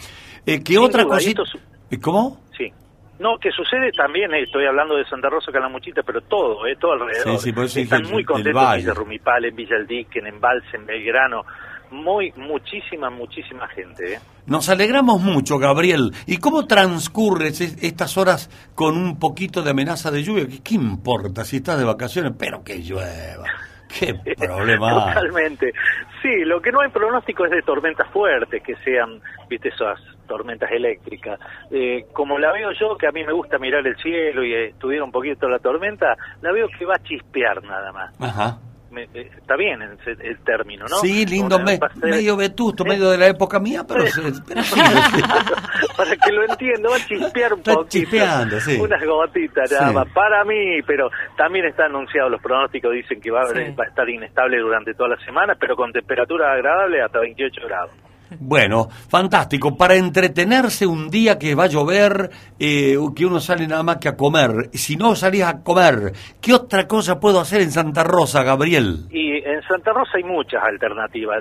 Eh, ¿Qué Sin otra duda, y cosita? esto Eh, ¿Cómo? Sí. No, que sucede también, eh, estoy hablando de Santa Rosa Calamuchita, pero todo, eh, todo alrededor. Sí, sí, por eso Están dije muy contentos en valle. Villa Rumipal, en Villa en Embalse, en Belgrano. Muy, muchísima, muchísima gente. Eh. Nos alegramos mucho, Gabriel. ¿Y cómo transcurres es- estas horas con un poquito de amenaza de lluvia? ¿Qué, qué importa si estás de vacaciones? Pero que llueva. ¿Qué problema? Totalmente. Sí, lo que no hay pronóstico es de tormentas fuertes, que sean, viste, esas tormentas eléctricas. Eh, como la veo yo, que a mí me gusta mirar el cielo y eh, estudiar un poquito la tormenta, la veo que va a chispear nada más. Ajá. Me- eh, está bien el, el término, ¿no? Sí, lindo, me- medio vetusto, medio de la época mía, pero, Sí. se- pero sí. Para que lo entienda, va a chispear un Está poquito. chispeando, sí. Unas gotitas nada Sí. más. Para mí, pero también está anunciado, los pronósticos dicen que va, a- Sí. va a estar inestable durante toda la semana, pero con temperatura agradable hasta 28 grados. Bueno, fantástico. Para entretenerse un día que va a llover, eh, que uno sale nada más que a comer. Si no salís a comer, ¿qué otra cosa puedo hacer en Santa Rosa, Gabriel? Y en Santa Rosa hay muchas alternativas.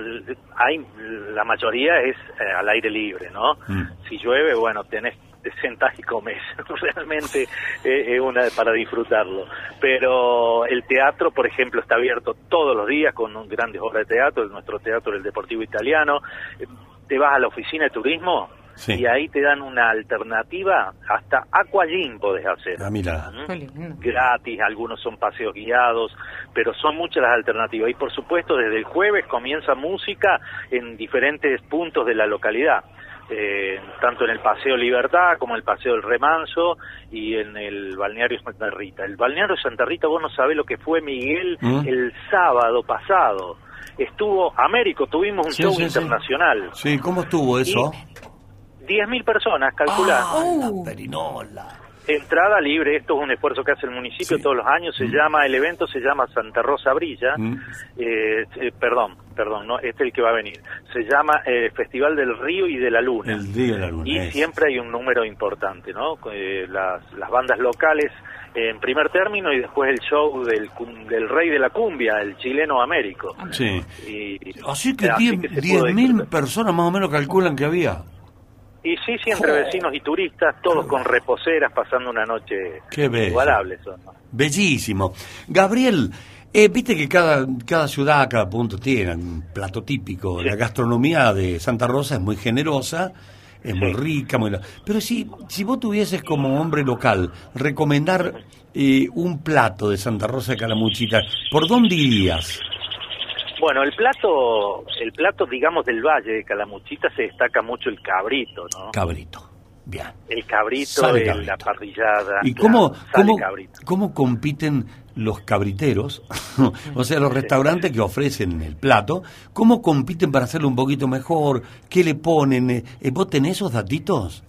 Hay, la mayoría es eh, al aire libre, ¿no? Mm. Si llueve, bueno, tenés te sentás y comes. Realmente eh, es una para disfrutarlo. Pero el teatro, por ejemplo, está abierto todos los días con un- grandes obras de teatro. Nuestro teatro, el Deportivo Italiano. Eh, Te vas a la oficina de turismo Sí. y ahí te dan una alternativa. Hasta aquagym podés hacer. Ah, mira. ¿Mm? Gratis, algunos son paseos guiados, pero son muchas las alternativas. Y por supuesto, desde el jueves comienza música en diferentes puntos de la localidad. Eh, tanto en el Paseo Libertad como en el Paseo del Remanso y en el Balneario Santa Rita. El Balneario Santa Rita, vos no sabés lo que fue Miguel ¿Mm? el sábado pasado. Estuvo Américo, tuvimos un Sí, show sí, sí. internacional. Sí, ¿cómo estuvo eso? 10.000 personas, calculá. Ah, la perinola. Entrada libre, esto es un esfuerzo que hace el municipio Sí. todos los años, se llama, el evento se llama Santa Rosa Brilla, Mm. eh, eh, perdón, perdón, no, este es el que va a venir, se llama eh, Festival del Río y de la Luna. El día de la luna. Y es. siempre hay un número importante, ¿no? Eh, las, las bandas locales en primer término y después el show del, del rey de la cumbia, el chileno Américo. Sí. Y, Así que así 10 que se 10 pudo mil disfrutar. personas más o menos calculan que había. Y sí, sí, entre vecinos y turistas, todos con reposeras, pasando una noche Qué bello. Son, ¿no? Bellísimo. Gabriel, eh, viste que cada, cada ciudad, cada punto tiene un plato típico. La gastronomía de Santa Rosa es muy generosa. es muy rica, muy... Pero si, si vos tuvieses como hombre local recomendar eh, un plato de Santa Rosa de Calamuchita, ¿por dónde irías? Bueno, el plato, el plato, digamos, del Valle de Calamuchita se destaca mucho el cabrito, ¿no? Cabrito. Bien. El cabrito, el- cabrito. la parrillada. ¿Y cómo, cómo, cómo compiten los cabriteros, o sea, los restaurantes que ofrecen el plato, cómo compiten para hacerlo un poquito mejor? ¿Qué le ponen? Eh, eh, ¿Vos tenés esos datitos?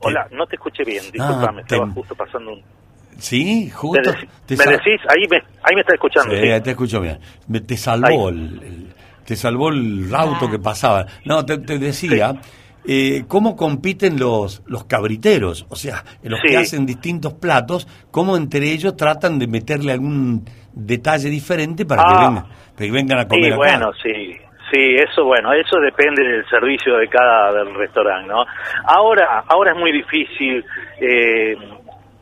Hola, no te escuché bien, disculpame, Ah, estaba justo pasando un... Sí, ¿Me, justo. te me decís? Ahí me, ahí me estás escuchando. Sí, sí. te escucho bien. Me- te salvó el, el- te salvó el auto que pasaba. No, te, te decía, eh, ¿cómo compiten los, los cabriteros? O sea, los que hacen distintos platos, ¿cómo entre ellos tratan de meterle algún detalle diferente para, que, Ah. vengan, para que vengan a comer Sí, acá? bueno, sí. Sí, eso bueno, eso depende del servicio de cada del restaurante, ¿no? Ahora, ahora es muy difícil, eh,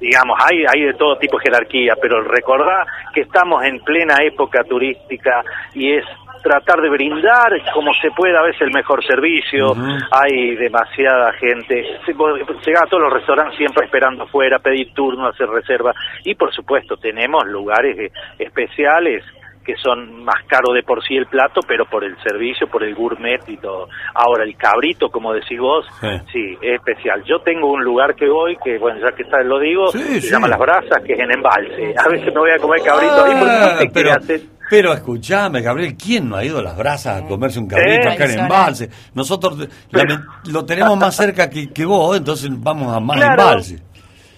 digamos, hay, hay de todo tipo de jerarquía, pero recordá que estamos en plena época turística y es tratar de brindar como se pueda a veces el mejor servicio, hay demasiada gente, llegás a todos los restaurantes siempre esperando afuera, pedir turno, hacer reserva. Y por supuesto tenemos lugares especiales que son más caros de por sí el plato, pero por el servicio, por el gourmet y todo. Ahora, el cabrito, como decís vos, sí, es especial. Yo tengo un lugar que voy, que bueno, ya que está, lo digo, se sí. llama Las Brasas, que es en Embalse. A veces me voy a comer cabrito ahí porque no pero, hacer. pero escuchame, Gabriel, ¿quién no ha ido a las brasas a comerse un cabrito Eh, acá en. Embalse? Nosotros la- lo tenemos más cerca que, que vos, entonces vamos a más Claro. Embalse.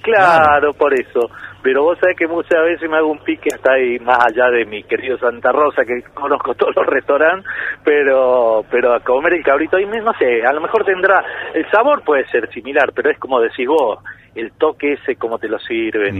Claro, por eso. Pero vos sabés que muchas veces me hago un pique hasta ahí, más allá de mi querido Santa Rosa, que conozco todos los restaurantes, pero pero a comer el cabrito ahí, no sé, a lo mejor tendrá, el sabor puede ser similar, pero es como decís vos, el toque ese, cómo te lo sirven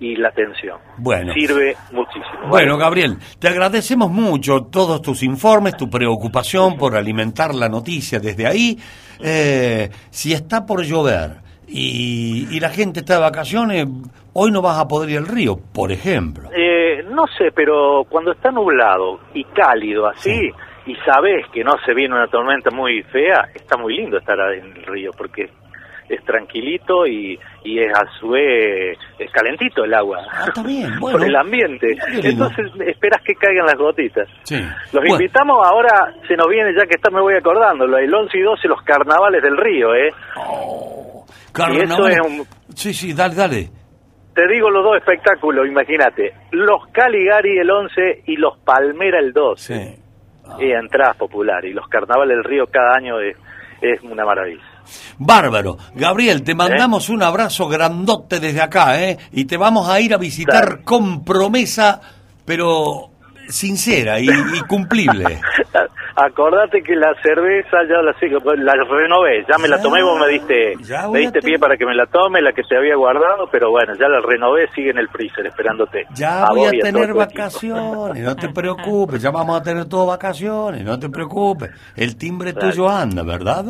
y, y la atención. Mm. Bueno. Sirve muchísimo. Bueno, Gabriel, te agradecemos mucho todos tus informes, tu preocupación por alimentar la noticia desde ahí. Eh, si está por llover y, y la gente está de vacaciones, hoy no vas a poder ir al río, por ejemplo. Eh, no sé, pero cuando está nublado y cálido así, y sabes que no se viene una tormenta muy fea, está muy lindo estar en el río, porque es tranquilito y, y es a su vez es calentito el agua. está bien, bueno. Por el ambiente. Entonces esperas que caigan las gotitas. Sí. Los Bueno. invitamos ahora, se nos viene ya que está, me voy acordando, el 11 y 12 los carnavales del río, ¿eh? y eso Carnaval- es un, Sí, sí, dale, dale. te digo los dos espectáculos, imagínate. Los Caligari el 11 y los Palmera el 12. Y entradas popular. Y los carnavales del río cada año es, es una maravilla. Bárbaro. Gabriel, te mandamos un abrazo grandote desde acá, ¿eh? Y te vamos a ir a visitar con promesa, pero sincera y, y cumplible. Acordate que la cerveza ya la, la renové, ya me la tomé, vos me diste, me diste pie para que me la tome, la que te había guardado, pero bueno, ya la renové, sigue en el freezer esperándote. Ya A voy a todo tener vacaciones, no te preocupes, ya vamos a tener todas vacaciones, no te preocupes. El timbre tuyo anda, ¿verdad?